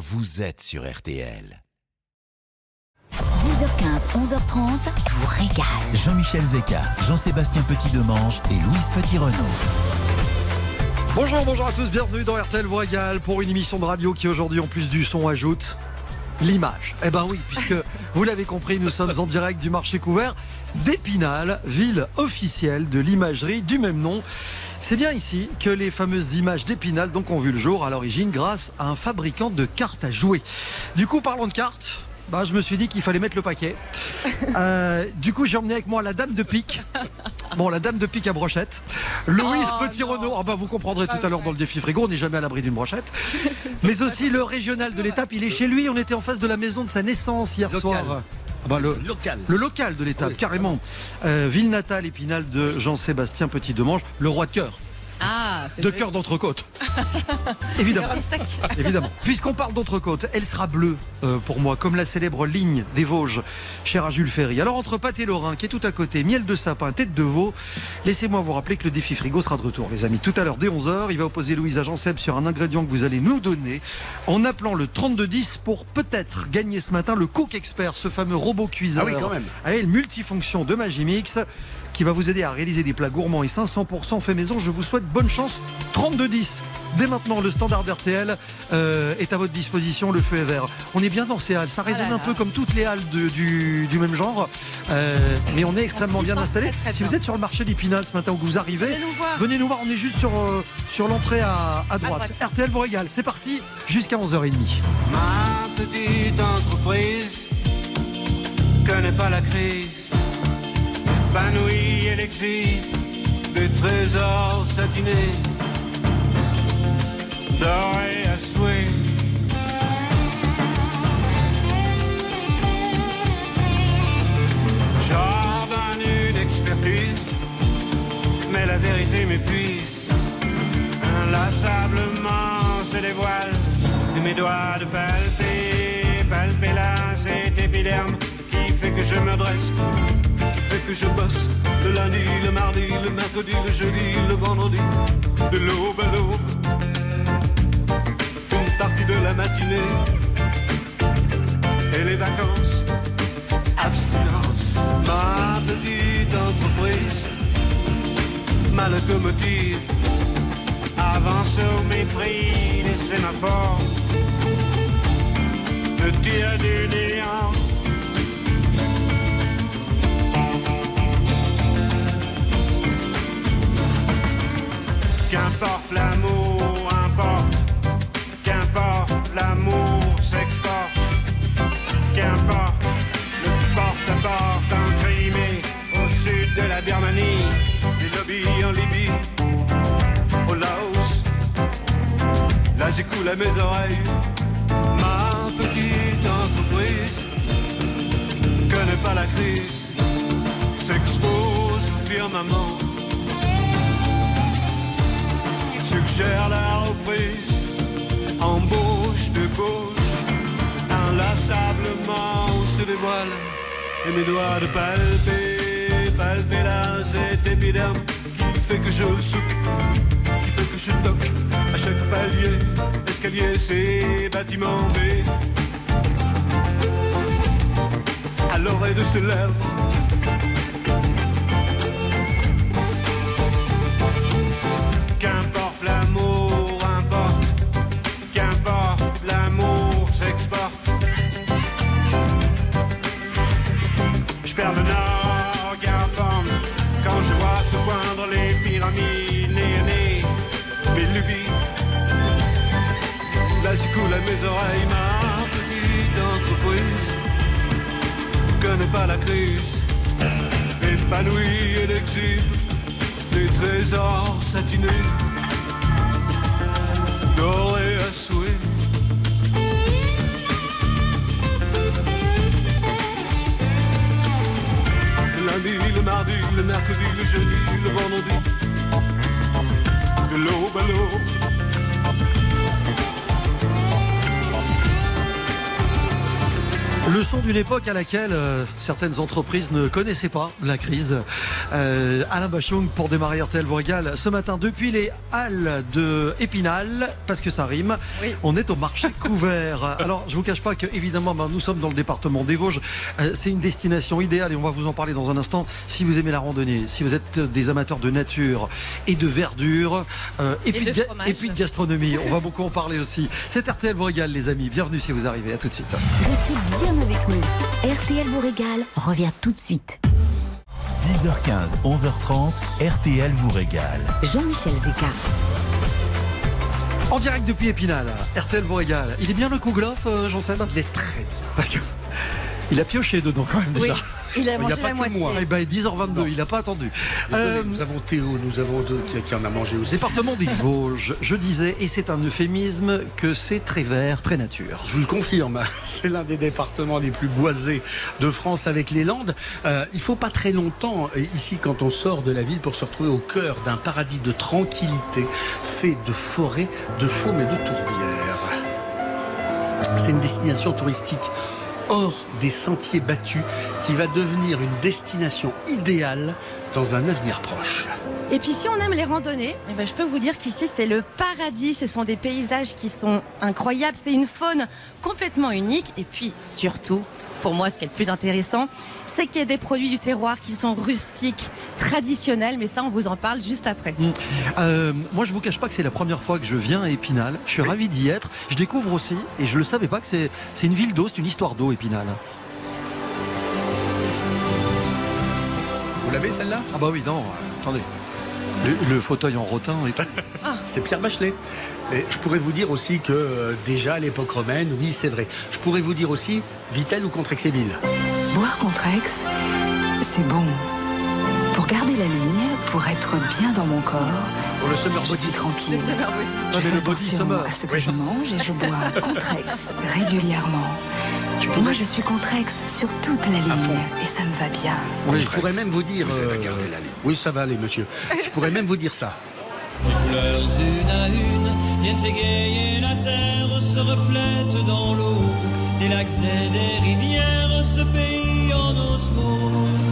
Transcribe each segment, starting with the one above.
vous êtes sur RTL. 10h15, 11h30, vous régale. Jean-Michel Zeka, Jean-Sébastien Petit-Demange et Louise Petit-Renaud. Bonjour, bonjour à tous, bienvenue dans RTL vous régale pour une émission de radio qui aujourd'hui en plus du son ajoute l'image. Eh ben oui, puisque vous l'avez compris, nous sommes en direct du marché couvert d'Épinal, ville officielle de l'imagerie du même nom. C'est bien ici que les fameuses images d'Épinal donc ont vu le jour à l'origine grâce à un fabricant de cartes à jouer. Du coup, parlons de cartes. Bah, je me suis dit qu'il fallait mettre le paquet. Euh, du coup, j'ai emmené avec moi la dame de pique. Bon, la dame de pique à brochette. Louise Oh, Petit-Renaud. non. Ah bah, vous comprendrez tout Ah, à l'heure dans le défi frigo. On n'est jamais à l'abri d'une brochette. Mais aussi le régional de l'étape. Il est chez lui. On était en face de la maison de sa naissance hier Local. soir. Ah bah, le, Local. le local de l'étape, Oui. carrément. Euh, ville natale épinal de Jean-Sébastien Petit-Demange, le roi de cœur. Ah, c'est De cœur d'entrecôte. Évidemment. Évidemment. Puisqu'on parle d'entrecôte, elle sera bleue euh, pour moi, comme la célèbre ligne des Vosges, chère à Jules Ferry. Alors entre pâté lorrain, qui est tout à côté, miel de sapin, tête de veau, laissez-moi vous rappeler que le défi frigo sera de retour, les amis. Tout à l'heure, dès 11h, il va opposer Louise à Jean-Seb sur un ingrédient que vous allez nous donner en appelant le 3210 pour peut-être gagner ce matin le Cook Expert, ce fameux robot cuiseur. Ah oui, quand même. Avec le multifonction de Magimix qui va vous aider à réaliser des plats gourmands et 500% fait maison. Je vous souhaite bonne chance. 32-10. Dès maintenant, le standard RTL euh, est à votre disposition. Le feu est vert. On est bien dans ces halles. Ça résonne là un peu comme toutes les halles de- du, du même genre. Euh, mais on est extrêmement s'y bien installé. Si vous êtes sur le marché d'Épinal ce matin où vous arrivez, Venez nous voir. venez nous voir. On est juste sur, euh, sur l'entrée à, à droite. droite. RTL vous régale. C'est parti jusqu'à 11h30. Ma petite entreprise connaît pas la crise. Épanouie, elle existe des trésors satinés, dorés à souhait. Jardin une expertise, mais la vérité m'épuise. Inlassablement se dévoile et mes doigts de palper, palper là cet épiderme qui fait que je me dresse, je bosse le lundi, le mardi, le mercredi, le jeudi, le vendredi, de l'aube à l'aube, une partie de la matinée et les vacances, abstinence, ma petite entreprise, ma locomotive avance au mépris des sémaphores, me tire du néant. Qu'importe l'amour, importe, qu'importe l'amour s'exporte, qu'importe le porte-à-porte en Crimée, au sud de la Birmanie, des lobbies en Libye au Laos. Là j'écoule à mes oreilles ma petite entreprise. Connaît pas la crise, s'expose au firmament, la reprise, embauche de gauche, inlassablement se dévoile et mes doigts de palper, palper là cet épiderme qui fait que je souque qui fait que je toque à chaque palier, escalier, c'est bâtiment B. À l'oreille de ses lèvres. Ma petite entreprise connaît pas la crise, épanouie et exhibe des trésors satinés, dorés à souhait. Lundi, le mardi, le mercredi, le jeudi, le vendredi, de l'aube. Le son d'une époque à laquelle euh, certaines entreprises ne connaissaient pas la crise. Euh, Alain Bachung pour démarrer RTL vous régale ce matin depuis les halles de Épinal, parce que ça rime. Oui. On est au marché couvert. Alors je vous cache pas que évidemment ben, nous sommes dans le département des Vosges. Euh, c'est une destination idéale et on va vous en parler dans un instant. Si vous aimez la randonnée, si vous êtes des amateurs de nature et de verdure euh, et, Et puis de ga- fromage. et puis de gastronomie, on va beaucoup en parler aussi. C'est RTL vous régale les amis. Bienvenue si vous arrivez. À tout de suite. Restez bien avec nous. RTL vous régale revient tout de suite. 10h15, 11h30, RTL vous régale. Jean-Michel Zeka. En direct depuis Épinal, RTL vous régale. Il est bien le Kouglof, euh, Jean-Seb? Il est très bien. Parce que il a pioché dedans quand même Oui, déjà. il a Il pas la que moitié. moi. Eh ben, 10h22, il n'a pas attendu. Euh, nous avons Théo, nous avons deux qui, qui en a mangé aussi. département des Vosges, je disais, et c'est un euphémisme, que c'est très vert, très nature. Je vous le confirme, c'est l'un des départements les plus boisés de France avec les Landes. Euh, il faut pas très longtemps euh, ici quand on sort de la ville pour se retrouver au cœur d'un paradis de tranquillité fait de forêts, de chaumes et de tourbières. C'est une destination touristique hors des sentiers battus qui va devenir une destination idéale dans un avenir proche. Et puis si on aime les randonnées, eh ben, je peux vous dire qu'ici c'est le paradis. Ce sont des paysages qui sont incroyables. C'est une faune complètement unique. Et puis surtout, pour moi, ce qui est le plus intéressant, c'est qu'il y a des produits du terroir qui sont rustiques, traditionnels. Mais ça, on vous en parle juste après. Euh, moi, je vous cache pas que c'est la première fois que je viens à Épinal. Je suis ravi d'y être. Je découvre aussi, et je le savais pas, que c'est c'est une ville d'eau, c'est une histoire d'eau, Épinal. Vous l'avez celle-là? Ah bah oui, non, attendez. Le, le fauteuil en rotin et tout. C'est Pierre Bachelet. Et je pourrais vous dire aussi que euh, déjà à l'époque romaine, oui c'est vrai. Je pourrais vous dire aussi Vitel ou Contrexéville. Boire contre ex, c'est bon. Pour garder la ligne, pour être bien dans mon corps, Pour le summer je body. suis tranquille. Le summer body. Je mais fais le body attention summer. à ce que Oui. je mange et je bois Contrex régulièrement. Je Moi, pourrais, je suis Contrex sur toute la ligne et ça me va bien. Oui. je pourrais même vous dire. euh, oui, ça va aller, monsieur. Je pourrais même vous dire ça. couleurs une à une viennent égayer la terre, se reflètent dans l'eau, des lacs et des rivières, ce pays en osmose.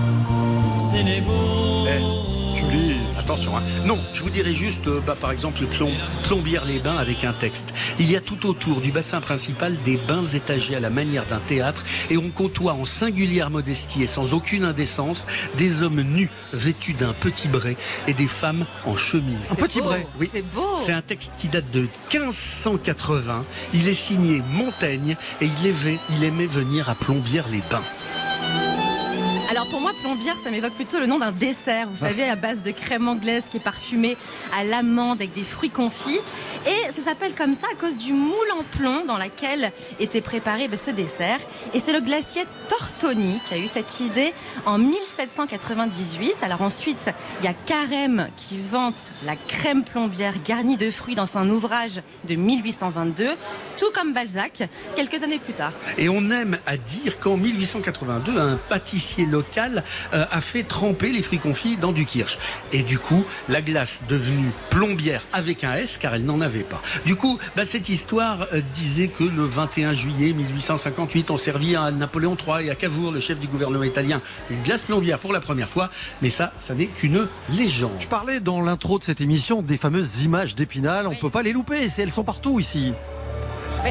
C'est les beaux. Julie. Attention, hein. Non, je vous dirais juste, euh, bah, par exemple, plomb, Plombières-les-Bains avec un texte. Il y a tout autour du bassin principal des bains étagés à la manière d'un théâtre et on côtoie en singulière modestie et sans aucune indécence des hommes nus vêtus d'un petit bray et des femmes en chemise. Un petit beau. bray. Oui. C'est beau. C'est un texte qui date de 1580. Il est signé Montaigne et il aimait, il aimait venir à Plombières-les-Bains. Alors pour moi, plombière, ça m'évoque plutôt le nom d'un dessert, vous savez, à base de crème anglaise qui est parfumée à l'amande avec des fruits confits. Et ça s'appelle comme ça à cause du moule en plomb dans laquelle était préparé ben, ce dessert. Et c'est le glacier Tortoni qui a eu cette idée en 1798. Alors ensuite, il y a Carême qui vante la crème plombière garnie de fruits dans son ouvrage de 1822, tout comme Balzac, quelques années plus tard. Et on aime à dire qu'en 1882, un pâtissier local euh, a fait tremper les fruits confits dans du kirsch. Et du coup, la glace devenue plombière avec un S, car elle n'en avait pas. Du coup, bah, cette histoire euh, disait que le 21 juillet 1858, on servit à Napoléon III et à Cavour, le chef du gouvernement italien, une glace plombière pour la première fois. Mais ça, ça n'est qu'une légende. Je parlais dans l'intro de cette émission des fameuses images d'Épinal. On Oui. peut pas les louper, elles sont partout ici.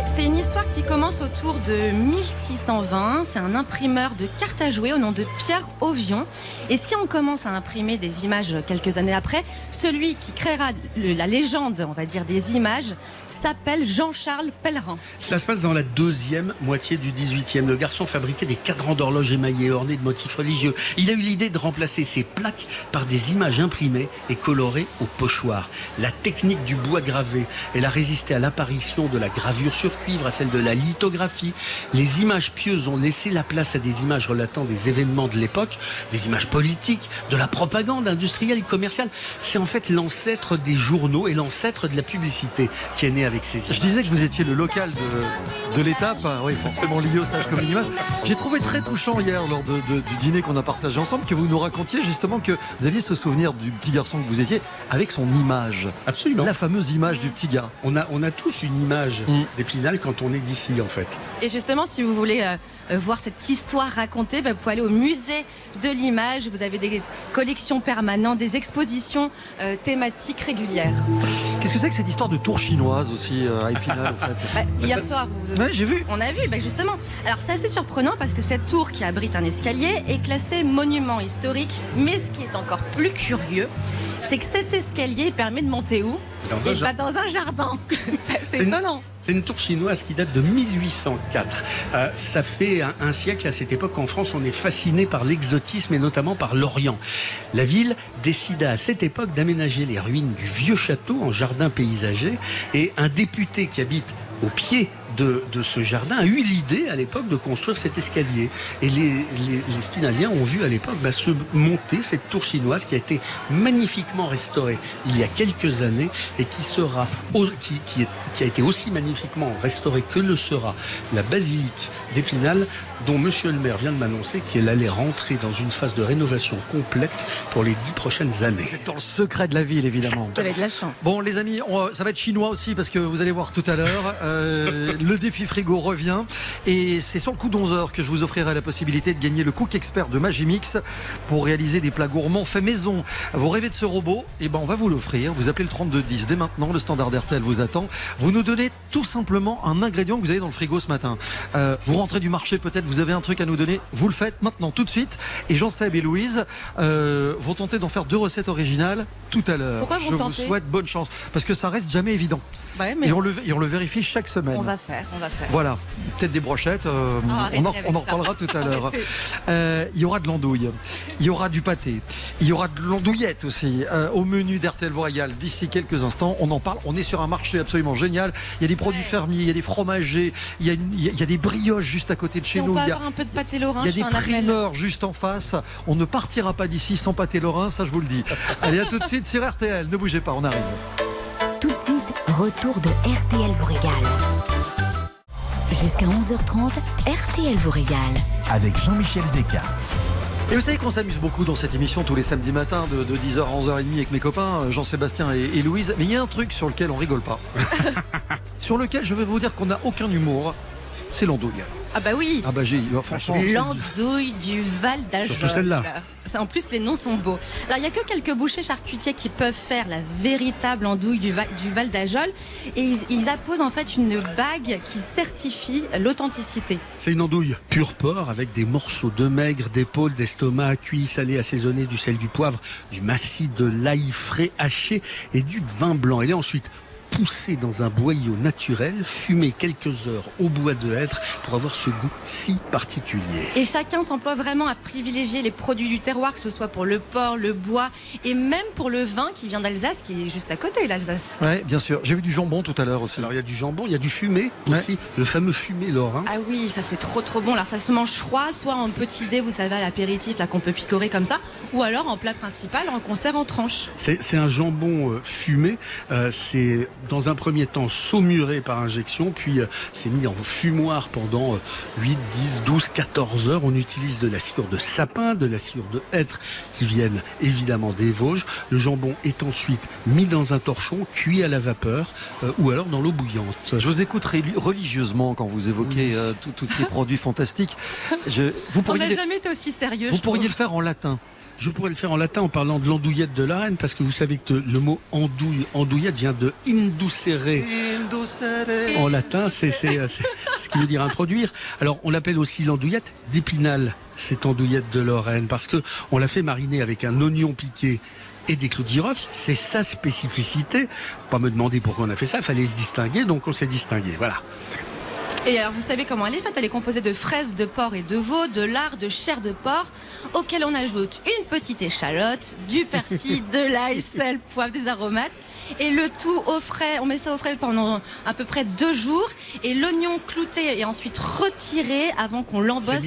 C'est une histoire qui commence autour de 1620. C'est un imprimeur de cartes à jouer au nom de Pierre Ovion. Et si on commence à imprimer des images quelques années après, celui qui créera la légende, on va dire, des images, s'appelle Jean-Charles Pellerin. Cela se passe dans la deuxième moitié du 18e. Le garçon fabriquait des cadrans d'horloge émaillés ornés de motifs religieux. Il a eu l'idée de remplacer ces plaques par des images imprimées et colorées au pochoir. La technique du bois gravé, elle a résisté à l'apparition de la gravure sur cuivre, à celle de la lithographie. Les images pieuses ont laissé la place à des images relatant des événements de l'époque, des images politiques, de la propagande industrielle, commerciale. C'est en fait l'ancêtre des journaux et l'ancêtre de la publicité qui est né avec ces images. Je disais que vous étiez le local de, de l'étape. Ah Oui, forcément lié au sage comme une image. J'ai trouvé très touchant hier lors de- de- du dîner qu'on a partagé ensemble que vous nous racontiez justement que vous aviez ce souvenir du petit garçon que vous étiez avec son image. Absolument. La fameuse image du petit gars. On a, on a tous une image Mm. d'Épinal quand on est d'ici, en fait. Et justement, si vous voulez euh, euh, voir cette histoire racontée, bah, vous pouvez aller au musée de l'image. Vous avez des collections permanentes, des expositions euh, thématiques régulières. Qu'est-ce que c'est que cette histoire de tour chinoise aussi euh, à Épinal en fait Bah, hier soir, vous, Ouais, j'ai vu. On a vu, bah justement. Alors c'est assez surprenant parce que cette tour qui abrite un escalier est classée monument historique. Mais ce qui est encore plus curieux, c'est que cet escalier permet de monter où Dans un pas jardin. dans un jardin. C'est- étonnant. C'est une tour chinoise qui date de 1804. Euh, ça fait un, un siècle à cette époque en France, on est fasciné par l'exotisme et notamment par l'Orient. La ville décida à cette époque d'aménager les ruines du vieux château en jardin paysager et un député qui habite au pied de, ce jardin a eu l'idée à l'époque de construire cet escalier. Et les, Spinaliens ont vu à l'époque bah, se monter cette tour chinoise qui a été magnifiquement restaurée il y a quelques années et qui a été aussi magnifiquement restaurée que le sera la basilique d'Épinal dont Monsieur le maire vient de m'annoncer qu'elle allait rentrer dans une phase de rénovation complète pour les dix prochaines années. Vous êtes dans le secret de la ville évidemment. Vous avez de la chance. Bon les amis, on- ça va être chinois aussi parce que vous allez voir tout à l'heure, euh, le défi frigo revient et c'est sur le coup d'11h que je vous offrirai la possibilité de gagner le Cook Expert de Magimix pour réaliser des plats gourmands faits maison. Vous rêvez de ce robot? Eh ben on va vous l'offrir. Vous appelez le 3210 dès maintenant, le standard RTL vous attend. Vous nous donnez tout simplement un ingrédient que vous avez dans le frigo ce matin. Euh, vous rentrez du marché peut-être, vous avez un truc à nous donner, vous le faites maintenant tout de suite. Et Jean-Seb et Louise euh, vont tenter d'en faire deux recettes originales tout à l'heure. Vous Je vous souhaite bonne chance parce que ça reste jamais évident. Ouais, mais Et on le, et on le vérifie chaque semaine. on va faire, on va faire. Voilà, peut-être des brochettes, euh, Ah, on, en, on reparlera tout à l'heure. Arrêtez. Euh, Il y aura de l'andouille, il y aura du pâté, il y aura de l'andouillette aussi euh, au menu d'RTL Royal d'ici quelques instants. On en parle, on est sur un marché absolument génial. Il y a des produits Ouais. fermiers, il y a des fromagers, il y a, une- il y a- il y a des brioches juste à côté de Si chez on nous. peut Il y a, avoir un peu de pâté lorrain, il y a des appel. primeurs juste en face. On ne partira pas d'ici sans pâté lorrain, ça je vous le dis. Allez, à tout de suite sur RTL. Ne bougez pas, on arrive. Retour de RTL vous régale. Jusqu'à 11h30, RTL vous régale. Avec Jean-Michel Zeka. Et vous savez qu'on s'amuse beaucoup dans cette émission tous les samedis matins de, 10h à 11h30 avec mes copains euh, Jean-Sébastien et, et Louise. Mais il y a un truc sur lequel on rigole pas. sur lequel je vais vous dire qu'on n'a aucun humour. C'est l'andouille. Ah bah oui. Ah bah j'ai, euh, franchement. L'andouille du Val d'Ajol. Surtout celle-là. En plus, les noms sont beaux. Alors, il n'y a que quelques bouchers charcutiers qui peuvent faire la véritable andouille du Val, du Val d'Ajol. Et ils, ils apposent en fait une bague qui certifie l'authenticité. C'est une andouille pur porc avec des morceaux de maigre, d'épaule, d'estomac, cuit, salé, assaisonné, du sel, du poivre, du massif, de l'ail frais haché et du vin blanc. Elle est ensuite poussée dans un boyau naturel, fumée quelques heures au bois de hêtre pour avoir ce goût si particulier. Et chacun s'emploie vraiment à privilégier les produits du terroir, que ce soit pour le porc, le bois et même pour le vin qui vient d'Alsace, qui est juste à côté, l'Alsace. Ouais, bien sûr. J'ai vu du jambon tout à l'heure aussi. Alors il y a du jambon, il y a du fumé Ouais. aussi, le fameux fumé lorrain. Ah oui, ça c'est trop trop bon. Alors ça se mange froid, soit en petit dé, vous savez, à l'apéritif, là qu'on peut picorer comme ça, ou alors en plat principal, en conserve en tranches. C'est c'est un jambon euh, fumé. Euh, c'est dans un premier temps saumuré par injection, puis euh, c'est mis en fumoir pendant euh, 8, 10, 12, 14 heures. On utilise de la sciure de sapin, de la sciure de hêtre qui viennent évidemment des Vosges. Le jambon est ensuite mis dans un torchon, cuit à la vapeur euh, ou alors dans l'eau bouillante. Je vous écoute reli- religieusement quand vous évoquez euh, tous ces produits fantastiques. Je, vous On pourriez, n'a les- jamais été aussi sérieux. vous pourriez trouve. le faire en latin. Je pourrais le faire en latin en parlant de l'andouillette de la reine, parce que vous savez que le mot andouille, andouillette vient de inducere. En latin, c'est euh, ce qui veut dire introduire. Alors, on l'appelle aussi l'andouillette d'Épinal, cette andouillette de Lorraine, parce que on l'a fait mariner avec un oignon piqué et des clous de girofle. C'est sa spécificité. Pas me demander pourquoi on a fait ça, fallait se distinguer, donc on s'est distingué. Voilà. Et alors, vous savez comment elle est faite? Elle est composée de fraises de porc et de veau, de lard, de chair de porc, auquel on ajoute une petite échalote, du persil, de l'ail, sel, poivre, des aromates, et le tout au frais. On met ça au frais pendant à peu près deux jours, et l'oignon clouté est ensuite retiré avant qu'on l'embosse.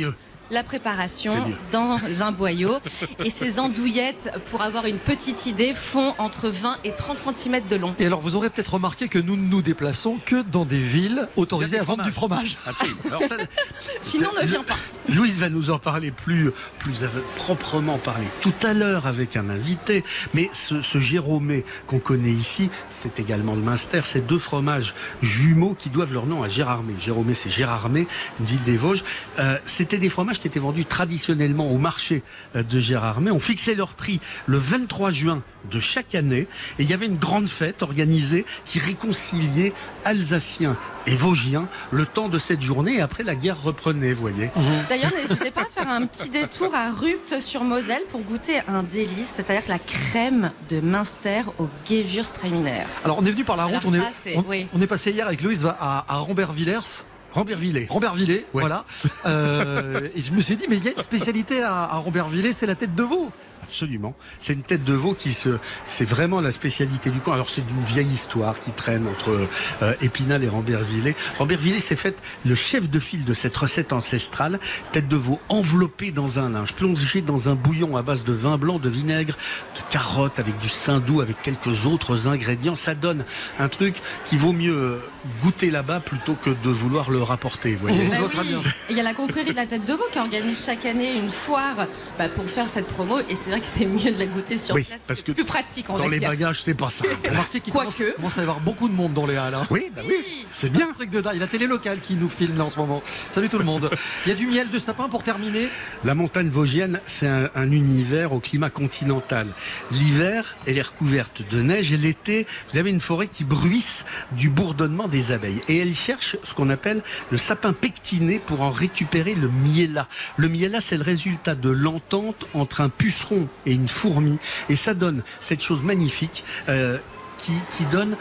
La préparation dans un boyau. Et ces andouillettes, pour avoir une petite idée, font entre 20 et 30 cm de long. Et alors, vous aurez peut-être remarqué que nous ne nous déplaçons que dans des villes autorisées à vendre du fromage. Absolument. Alors ça, Sinon, ne viens pas. Louise va nous en parler plus, plus proprement parler tout à l'heure avec un invité. Mais ce, ce Jérômé qu'on connaît ici, c'est également le Munster. C'est deux fromages jumeaux qui doivent leur nom à Gérardmer. Jérômé, c'est Gérardmer, une ville des Vosges. Euh, C'était des fromages qui étaient vendus traditionnellement au marché euh, de Gérardmer. On fixait leur prix le 23 juin de chaque année. Et il y avait une grande fête organisée qui réconciliait Alsaciens et Vosgiens le temps de cette journée. Et après, la guerre reprenait, vous voyez. D'ailleurs, n'hésitez pas à faire un petit détour à Rupt sur Moselle pour goûter un délice, c'est-à-dire la crème de Münster au Gewürztraminer. Alors, on est venu par la route, Alors on, est, ça, on, oui. on est passé hier avec Louise à, à Rambervillers. Rambervillers. Rambervillers, Ouais. voilà. Euh, et je me suis dit, mais il y a une spécialité à, à Rambervillers, c'est la tête de veau. Absolument. C'est une tête de veau qui se, c'est vraiment la spécialité du coin. Alors c'est d'une vieille histoire qui traîne entre euh, Épinal et Rambervillers. Rambervillers s'est fait le chef de file de cette recette ancestrale. Tête de veau enveloppée dans un linge, plongée dans un bouillon à base de vin blanc, de vinaigre, de carottes avec du saindoux, avec quelques autres ingrédients. Ça donne un truc qui vaut mieux euh, goûter là-bas plutôt que de vouloir le rapporter. Vous voyez. Bah oui. Il y a la confrérie de la tête de veau qui organise chaque année une foire bah, pour faire cette promo. Et c'est vrai que c'est mieux de la goûter sur Oui, place. parce C'est que plus pratique, on Dans les dire. bagages, c'est pas ça. Remarquez qu'il commence, à y avoir beaucoup de monde dans les halles. hein. Oui, bah oui. C'est bien. truc de dingue. Il y a la télé locale qui nous filme là en ce moment. Salut tout le monde. Il y a du miel de sapin pour terminer. La montagne vosgienne, c'est un, un univers au climat continental. L'hiver, elle est recouverte de neige et l'été, vous avez une forêt qui bruisse du bourdonnement des abeilles. Et elle cherche ce qu'on appelle le sapin pectiné pour en récupérer le miella. Le miella, c'est le résultat de l'entente entre un puceron et une fourmi. Et ça donne cette chose magnifique euh, qui, qui donne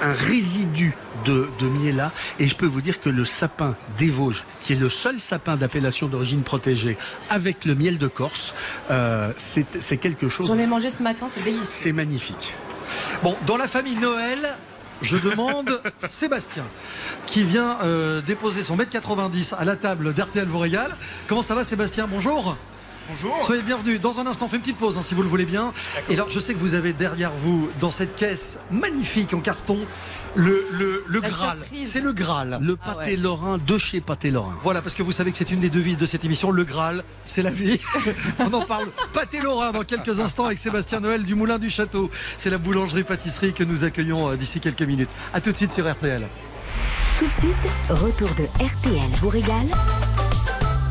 un résidu de, de miella et je peux vous dire que le sapin des Vosges, qui est le seul sapin d'appellation d'origine protégée avec le miel de Corse, euh, c'est c'est quelque chose. J'en ai mangé ce matin, c'est délicieux. C'est magnifique. Bon, dans la famille Noël, je demande Sébastien, qui vient euh, déposer son mètre 90 à la table d'RTL vous régale. Comment ça va Sébastien? Bonjour. Bonjour. Soyez bienvenus. Dans un instant, on fait une petite pause hein, si vous le voulez bien. Et alors, je sais que vous avez derrière vous, dans cette caisse magnifique en carton, le, le, Graal. C'est le Graal. Le Ah pâté ouais. lorrain de chez Pâté Lorrain. Voilà, parce que vous savez que c'est une des devises de cette émission. Le Graal, c'est la vie. On en parle pâté Lorrain dans quelques instants avec Sébastien Noël du Moulin du Château. C'est la boulangerie-pâtisserie que nous accueillons euh, d'ici quelques minutes. A tout de suite sur RTL. Tout de suite, retour de RTL vous régale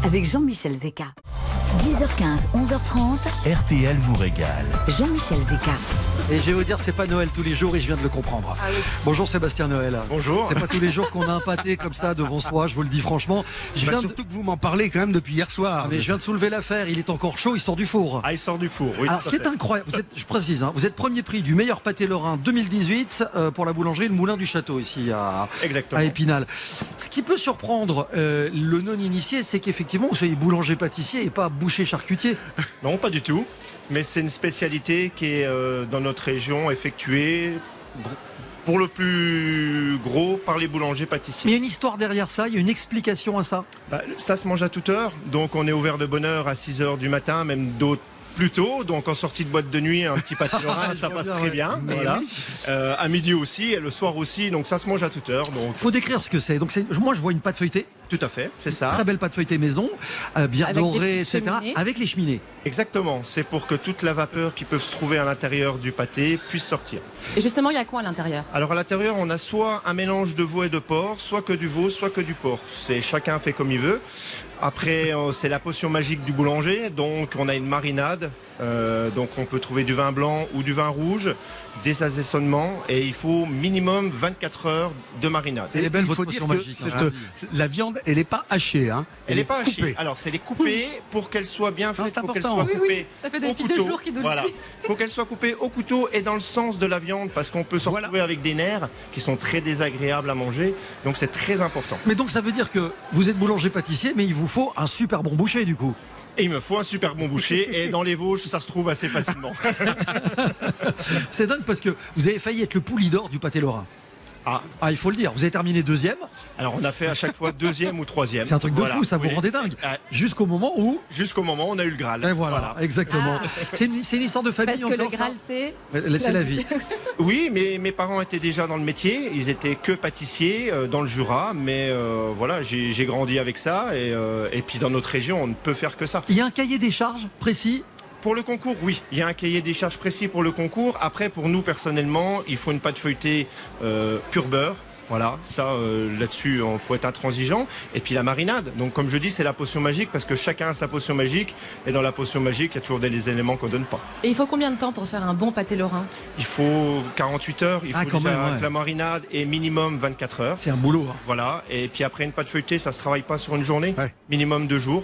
avec Jean-Michel Zeka. 10h15, 11h30, RTL vous régale. Jean-Michel Zeka. Et je vais vous dire, c'est pas Noël tous les jours et je viens de le comprendre. Bonjour Sébastien Noël. Bonjour. C'est pas tous les jours qu'on a un pâté comme ça devant soi, je vous le dis franchement. Je Bah, viens de... surtout que vous m'en parlez quand même depuis hier soir. Ah, mais je viens de soulever l'affaire, il est encore chaud, il sort du four. Ah, il sort du four, oui. Alors, ce qui est incroyable, vous êtes, je précise, hein, vous êtes premier prix du meilleur pâté lorrain 2018 euh, pour la boulangerie Le Moulin du Château, ici à, Épinal. Ce qui peut surprendre euh, le non-initié, c'est qu'effectivement, vous soyez boulanger-pâtissier et pas boucher-charcutier. Non, pas du tout. Mais c'est une spécialité qui est euh, dans notre région effectuée pour le plus gros par les boulangers Mais pâtissiers. il y a une histoire derrière ça, il y a une explication à ça. Bah, ça se mange à toute heure, donc on est ouvert de bonne heure à 6 heures du matin, même d'autres plus tôt. Donc en sortie de boîte de nuit, un petit pâté lorrain, Je ça passe bien, très ouais. bien. Mais Voilà. oui. Euh, à midi aussi et le soir aussi, donc ça se mange à toute heure. Donc Faut décrire ce que c'est. Donc moi, je vois une pâte feuilletée, tout à fait, c'est ça. très belle pâte feuilletée maison, euh, bien Avec dorée, etc. cheminées. Avec les cheminées. Exactement. C'est pour que toute la vapeur qui peut se trouver à l'intérieur du pâté puisse sortir. Et justement, il y a quoi à l'intérieur? Alors à l'intérieur, on a soit un mélange de veau et de porc, soit que du veau, soit que du porc. C'est chacun fait comme il veut. Après, euh, c'est la potion magique du boulanger. Donc, on a une marinade. Euh, donc, on peut trouver du vin blanc ou du vin rouge, des assaisonnements, et il faut minimum 24 heures de marinade. Elle est belle, il votre potion que magique, cette- hein. la viande, elle n'est pas hachée. Hein. Elle n'est pas coupée. hachée. Alors, c'est les couper pour qu'elle soit bien faite, c'est pour qu'elle important. soit Oui, coupée ça fait depuis deux jours qu'il Voilà. faut qu'elle soit coupée au couteau et dans le sens de la viande, parce qu'on peut se Voilà. retrouver avec des nerfs qui sont très désagréables à manger. Donc, c'est très important. Mais donc ça veut dire que vous êtes boulanger-pâtissier, mais il vous faut un super bon boucher du coup. Et il me faut un super bon boucher. et dans les Vosges, ça se trouve assez facilement. C'est dingue parce que vous avez failli être le pouli d'or du pâté lorrain. Ah. il faut le dire. Vous avez terminé deuxième. Alors on a fait à chaque fois deuxième ou troisième. C'est un truc de Voilà. fou, ça vous Oui. rendait dingue. Ah, Jusqu'au moment où. Jusqu'au moment où on a eu le Graal. Et voilà, exactement. C'est une, c'est une histoire de famille Parce que le encore, Graal, c'est. Laissez la vie. Oui, mais mes parents étaient déjà dans le métier. Ils étaient que pâtissiers euh, dans le Jura, mais euh, voilà, j'ai j'ai grandi avec ça. Et, euh, et puis dans notre région, on ne peut faire que ça. Il y a un cahier des charges précis Pour le concours, oui. Il y a un cahier des charges précis pour le concours. Après, pour nous personnellement, il faut une pâte feuilletée euh, pur beurre. Voilà, ça euh, là-dessus, il faut être intransigeant. Et puis la marinade. Donc comme je dis, c'est la potion magique parce que chacun a sa potion magique. Et dans la potion magique, il y a toujours des éléments qu'on donne pas. Et il faut combien de temps pour faire un bon pâté lorrain? Il faut 48 heures. Il faut Ah, quand déjà même, ouais. que la marinade et minimum 24 heures. C'est un boulot. hein. Voilà. Et puis après une pâte feuilletée, ça se travaille pas sur une journée, Ouais. minimum deux jours.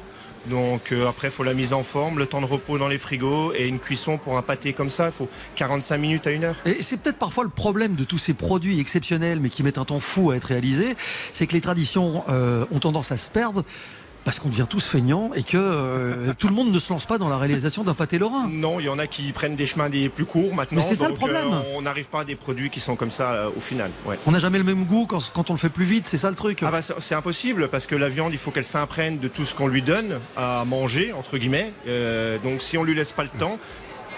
Donc euh, après, il faut la mise en forme, le temps de repos dans les frigos et une cuisson pour un pâté comme ça. Il faut 45 minutes à une heure. Et c'est peut-être parfois le problème de tous ces produits exceptionnels, mais qui mettent un temps fou à être réalisés, c'est que les traditions euh, ont tendance à se perdre parce qu'on devient tous feignants et que euh, tout le monde ne se lance pas dans la réalisation d'un pâté lorrain. Non, il y en a qui prennent des chemins des plus courts maintenant. Mais c'est ça le problème. euh, on n'arrive pas à des produits qui sont comme ça euh, au final. Ouais. On n'a jamais le même goût quand, quand on le fait plus vite, c'est ça le truc. Ah bah, c'est impossible parce que la viande, il faut qu'elle s'imprègne de tout ce qu'on lui donne à manger entre guillemets. Donc si on lui laisse pas le temps,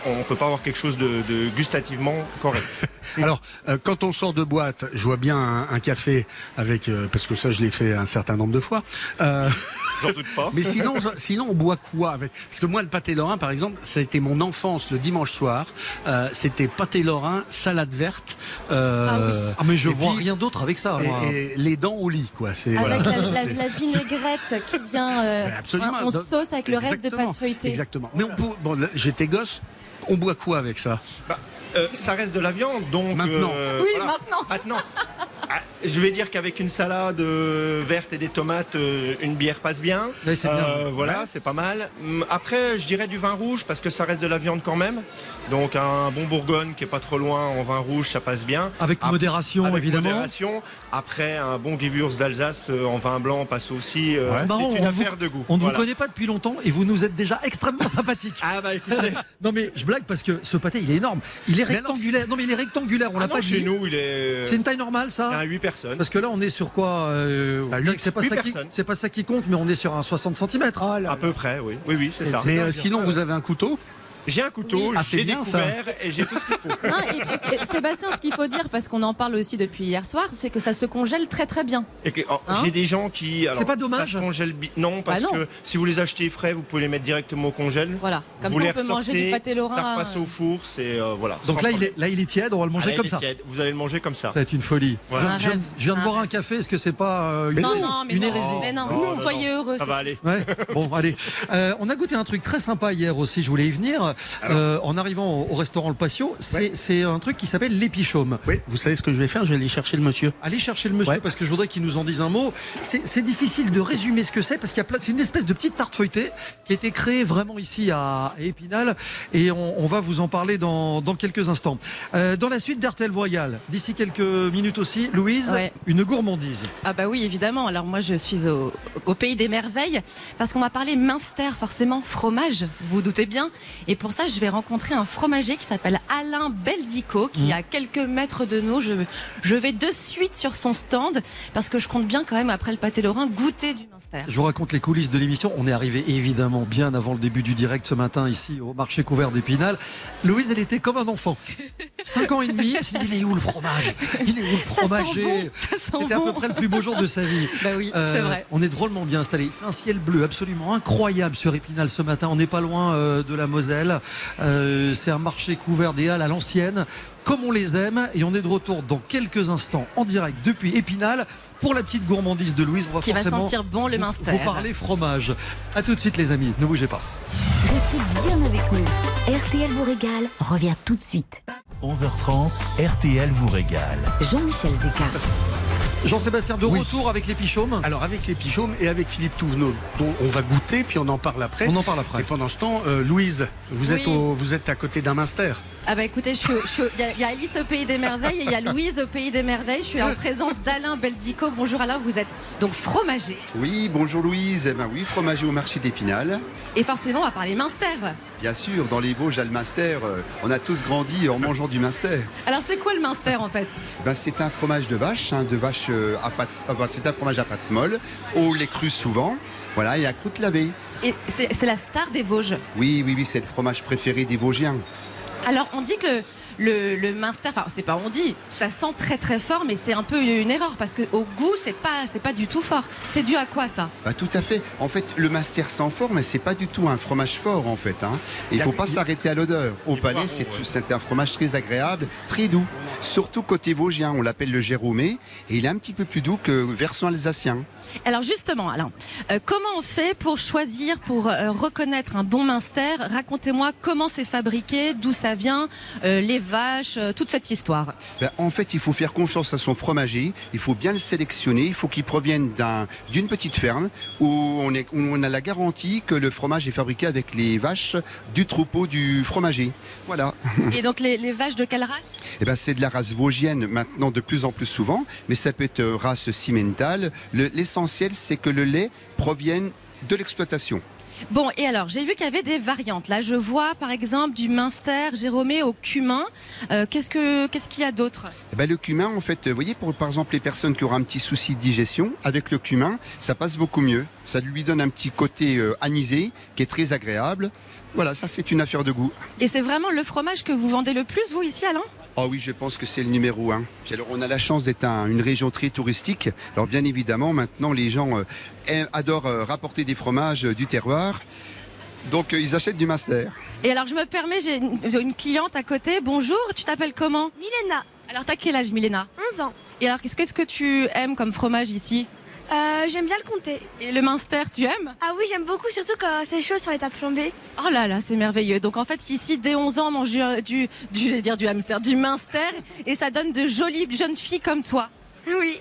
on peut pas avoir quelque chose de, de gustativement correct. Alors, euh, quand on sort de boîte, je vois bien un, un café avec, euh, parce que ça, je l'ai fait un certain nombre de fois. Euh, J'en doute pas. mais sinon, sinon, on boit quoi avec? Parce que moi, le pâté lorrain, par exemple, ça a été mon enfance le dimanche soir. Euh, C'était pâté lorrain, salade verte. euh, Ah oui. Ah mais je et vois puis- rien d'autre avec ça. moi. et, et les dents au lit, quoi. C'est Avec voilà. la, la- C'est- la vinaigrette qui vient. euh, absolument. on Donc, sauce avec le reste de pâte feuilletée. Exactement. Mais on peut, bon, j'étais gosse. On boit quoi avec ça? Bah, euh, ça reste de la viande, donc. Maintenant. euh, Oui, voilà. maintenant. Maintenant. Ah, je vais dire qu'avec une salade euh, verte et des tomates, une bière passe bien. Ouais, c'est bien. Euh, voilà, c'est pas mal. Hum, Après, je dirais du vin rouge parce que ça reste de la viande quand même. Donc un bon Bourgogne qui est pas trop loin en vin rouge, ça passe bien. Avec modération Avec évidemment. modération. Après, un bon Gewürz d'Alsace en vin blanc passe aussi. euh, C'est une on affaire vous- de goût. On ne Voilà. vous connaît pas depuis longtemps et vous nous êtes déjà extrêmement sympathique. Ah bah écoutez. Non mais je blague parce que ce pâté il est énorme. Il est Mais alors, rectangulaire. Non mais il est rectangulaire, on Ah l'a pas chez dit. nous, il est. C'est une taille normale Il y ça a 8 personnes. Parce que là on est sur quoi euh, on Bah, dirait huit- que c'est pas huit ça qui personnes. c'est pas ça qui compte mais on est sur un 60 cm. À peu près, oui. Oui, oui, c'est ça. Mais euh, sinon, vous avez un couteau? J'ai un couteau, Oui. Ah, j'ai ça. découvert et j'ai tout ce qu'il faut. Non, et puis, et Sébastien, ce qu'il faut dire, parce qu'on en parle aussi depuis hier soir, c'est que ça se congèle très très bien. Oh, Hein j'ai des gens qui. C'est pas dommage ça se congèle bi- Non, parce Bah non. que si vous les achetez frais, vous pouvez les mettre directement au congèle. Voilà. Comme vous ça, on peut manger du pâté lorrain. Ça repasse euh, au four, c'est euh, voilà. Donc là il, est, là il est tiède, on va le manger Ah, comme ça. tiède. Vous allez le manger comme ça. Ça va être une folie. Voilà. Je, viens- Un rêve. je viens de boire un café, est-ce que c'est pas euh, une, Non, non, mais une non, hérésie mais non, Non, non, soyez heureux. Ça va aller. Bon, allez. Euh, on a goûté un truc très sympa hier aussi, je voulais y venir. Euh, en arrivant au, au restaurant Le Patio, c'est Ouais. un truc qui s'appelle l'épichaume. Oui. Vous savez ce que je vais faire? Je vais aller chercher le monsieur. Allez chercher le monsieur Ouais. parce que je voudrais qu'il nous en dise un mot. C'est difficile de résumer ce que c'est parce qu'il y a plein. C'est une espèce de petite tarte feuilletée qui a été créée vraiment ici à Épinal et on, on va vous en parler dans, dans quelques instants. Euh, dans la suite d'RTL Voyal, d'ici quelques minutes aussi, Louise, Ouais. une gourmandise. Ah bah oui, évidemment. Alors moi, je suis au, au pays des merveilles parce qu'on m'a parlé Minster, forcément fromage. Vous vous doutez bien. Et pour ça, je vais rencontrer un fromager qui s'appelle Alain Beldico, qui Mmh. est à quelques mètres de nous. Je, je vais de suite sur son stand parce que je compte bien quand même après le pâté lorrain goûter du Minster. Je vous raconte les coulisses de l'émission. On est arrivé évidemment bien avant le début du direct ce matin ici au marché couvert d'Épinal. Louise, elle était comme un enfant. Cinq ans et demi, elle s'est dit, il est où le fromage? Il est où le fromager? bon, C'était à peu près le plus beau jour de sa vie. Bah oui, Euh, c'est vrai. On est drôlement bien installé. Il fait un ciel bleu absolument incroyable sur Épinal ce matin. On n'est pas loin euh, de la Moselle. Euh, c'est un marché couvert des halles à l'ancienne, comme on les aime. Et on est de retour dans quelques instants en direct depuis Épinal pour la petite gourmandise de Louise. On va Qui va sentir bon le vous- Minster. Vous parlez fromage. À tout de suite les amis. Ne bougez pas. Restez bien avec nous. RTL vous régale. Revient tout de suite. 11h30, RTL vous régale. Jean-Michel Zeka. Jean-Sébastien, de Oui. retour avec les pichaumes. Alors avec les pichaumes et avec Philippe Touvenot, dont on va goûter, puis on en parle après. On en parle après. Et pendant ce temps, euh, Louise, vous, êtes Oui. au- vous êtes à côté d'un Minster. Ah bah écoutez, il y, a- il y a Alice au Pays des Merveilles et il y a Louise au Pays des Merveilles. Je suis en présence d'Alain Beldico. Bonjour Alain, vous êtes donc fromager. Oui, bonjour Louise. Eh ben oui, fromager au marché d'Épinal. Et forcément, on va parler Minster. Bien sûr, dans les Vosges, à le Minster, euh, on a tous grandi en mangeant du Minster. Alors c'est quoi le Minster en fait? Ben, c'est un fromage de vache, hein, de vache euh, à pâte, enfin, c'est un fromage à pâte molle, au lait cru souvent, voilà, et à croûte lavée. Et c'est c'est la star des Vosges. Oui, oui, oui, c'est le fromage préféré des Vosgiens. Alors on dit que le, Minster, enfin c'est pas on dit, ça sent très très fort, mais c'est un peu une erreur parce que au goût c'est pas c'est pas du tout fort. C'est dû à quoi ça? Bah, tout à fait. En fait, le Minster sent fort, mais c'est pas du tout un fromage fort, en fait. Hein. Il faut pas s'arrêter à l'odeur. Au palais, c'est un fromage très agréable, très doux. Surtout côté vosgien, on l'appelle le Jérômé, et il est un petit peu plus doux que version alsacien. Alors justement, Alain, euh, comment on fait pour choisir, pour euh, reconnaître un bon Minster? Racontez-moi comment c'est fabriqué, d'où ça vient, euh, les vaches, euh, toute cette histoire. Ben, en fait, il faut faire confiance à son fromager, il faut bien le sélectionner, il faut qu'il provienne d'un- d'une petite ferme où on, est, où on a la garantie que le fromage est fabriqué avec les vaches du troupeau du fromager. Voilà. Et donc les, les vaches de quelle race? Eh ben, c'est de la race vosgienne maintenant de plus en plus souvent, mais ça peut être race cimentale. Le- L'essentiel, c'est que le lait provienne de l'exploitation. Bon, et alors, j'ai vu qu'il y avait des variantes. Là, je vois, par exemple, du Minster Jérômé au cumin. Euh, qu'est-ce que qu'est-ce qu'il y a d'autre? Eh ben, le cumin, en fait, vous voyez, pour par exemple les personnes qui auront un petit souci de digestion, avec le cumin, ça passe beaucoup mieux. Ça lui donne un petit côté euh, anisé qui est très agréable. Voilà, ça c'est une affaire de goût. Et c'est vraiment le fromage que vous vendez le plus, vous, ici, Alain? Ah oui, je pense que c'est le numéro un. Puis alors, on a la chance d'être un- une région très touristique. Alors bien évidemment, maintenant, les gens euh, adorent euh, rapporter des fromages euh, du terroir. Donc euh, ils achètent du master. Et alors, je me permets, j'ai une, cliente à côté. Bonjour, tu t'appelles comment? Milena, Alors, t'as quel âge, Milena? 11 ans. Et alors, qu'est-ce que tu aimes comme fromage ici? Euh, j'aime bien le compter. Et le Minster, tu aimes? Ah oui, j'aime beaucoup, surtout quand c'est chaud sur les tas de flambées. Oh là là, c'est merveilleux. Donc en fait, ici, dès 11 ans, on mange du, du, du, dire du hamster, du Minster, et ça donne de jolies jeunes filles comme toi. Oui.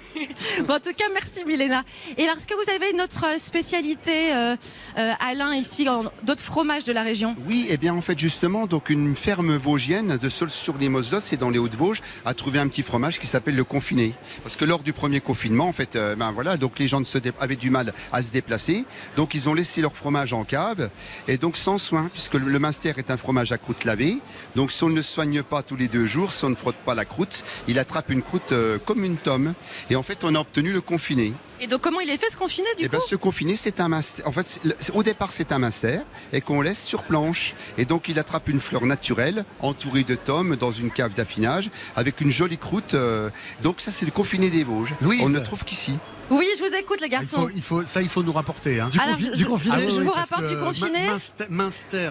En tout cas, merci Milena. Et alors, est-ce que vous avez une autre spécialité, euh, euh, Alain, ici, d'autres fromages de la région? Oui, et bien en fait justement, donc une ferme vosgienne de Saul-sur-les-Mosdottes, c'est dans les Hauts-de-Vosges, a trouvé un petit fromage qui s'appelle le confiné. Parce que lors du premier confinement, en fait, euh, ben voilà, donc les gens avaient du mal à se déplacer, donc ils ont laissé leur fromage en cave, et donc sans soin, puisque le Minster est un fromage à croûte lavée, donc si on ne le soigne pas tous les deux jours, si on ne frotte pas la croûte, il attrape une croûte euh, comme une tome, et en fait on a obtenu le confiné. Et donc, comment il est fait ce confiné du Eh coup ben, ce confiné, c'est un master. En fait, au départ, c'est un master et qu'on laisse sur planche. Et donc, il attrape une fleur naturelle, entourée de tomes, dans une cave d'affinage, avec une jolie croûte. euh, Donc, ça, c'est le confiné des Vosges. Louise. On ne trouve qu'ici. Oui, je vous écoute, les Il garçons. faut, il faut, ça, il faut nous rapporter. Hein. Du, Alors, confi- je- du confiné Ah oui, je oui, vous rapporte du confiné. Minster,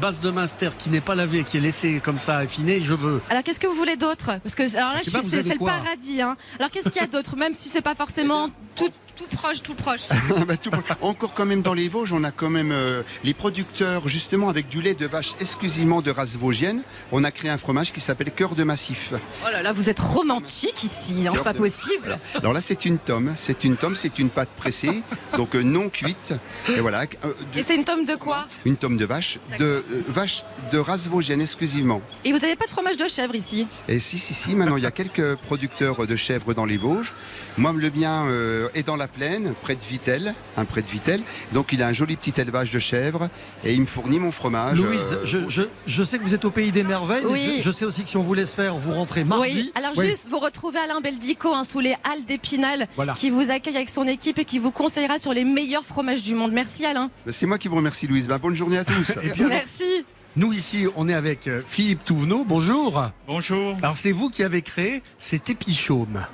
base de Minster qui n'est pas lavé, qui est laissé comme ça affiné, je veux. Alors, qu'est-ce que vous voulez d'autre? Parce que alors là, c'est le quoi paradis. Hein. Alors, qu'est-ce qu'il y a d'autre Même si c'est pas forcément tout, tout proche, tout proche. Bah, tout- Encore quand même dans les Vosges, on a quand même euh, les producteurs, justement, avec du lait de vache exclusivement de race vosgienne. On a créé un fromage qui s'appelle Cœur de Massif. Oh là là, vous êtes romantique ici, hein, c'est pas possible. Alors là, c'est une tome. C'est une tome, c'est une pâte pressée, donc euh, non cuite. Et voilà, euh, de- Et c'est une tome de quoi une tome de vache, de vache de race vosgienne exclusivement. Et vous n'avez pas de fromage de chèvre ici Et si, si, si, maintenant il y a quelques producteurs de chèvres dans les Vosges. Moi, le mien euh, est dans la plaine, près de Vitel, un près de Vitel. Donc il a un joli petit élevage de chèvres et il me fournit mon fromage. Louise, euh, je, je- je sais que vous êtes au pays des merveilles, mais je, je sais aussi que si on vous laisse faire, vous rentrez mardi. Oui, alors Oui. juste, vous retrouvez Alain Beldico hein, sous les halles d'Épinal, Voilà. qui vous accueille avec son équipe et qui vous conseillera sur les meilleurs fromages du monde. Merci Alain. C'est moi qui vous remercie, Louise. Ben, bonne journée à tous. Et puis Merci. nous ici, on est avec euh, Philippe Touvenot. Bonjour. Bonjour. Alors c'est vous qui avez créé cet épichaume.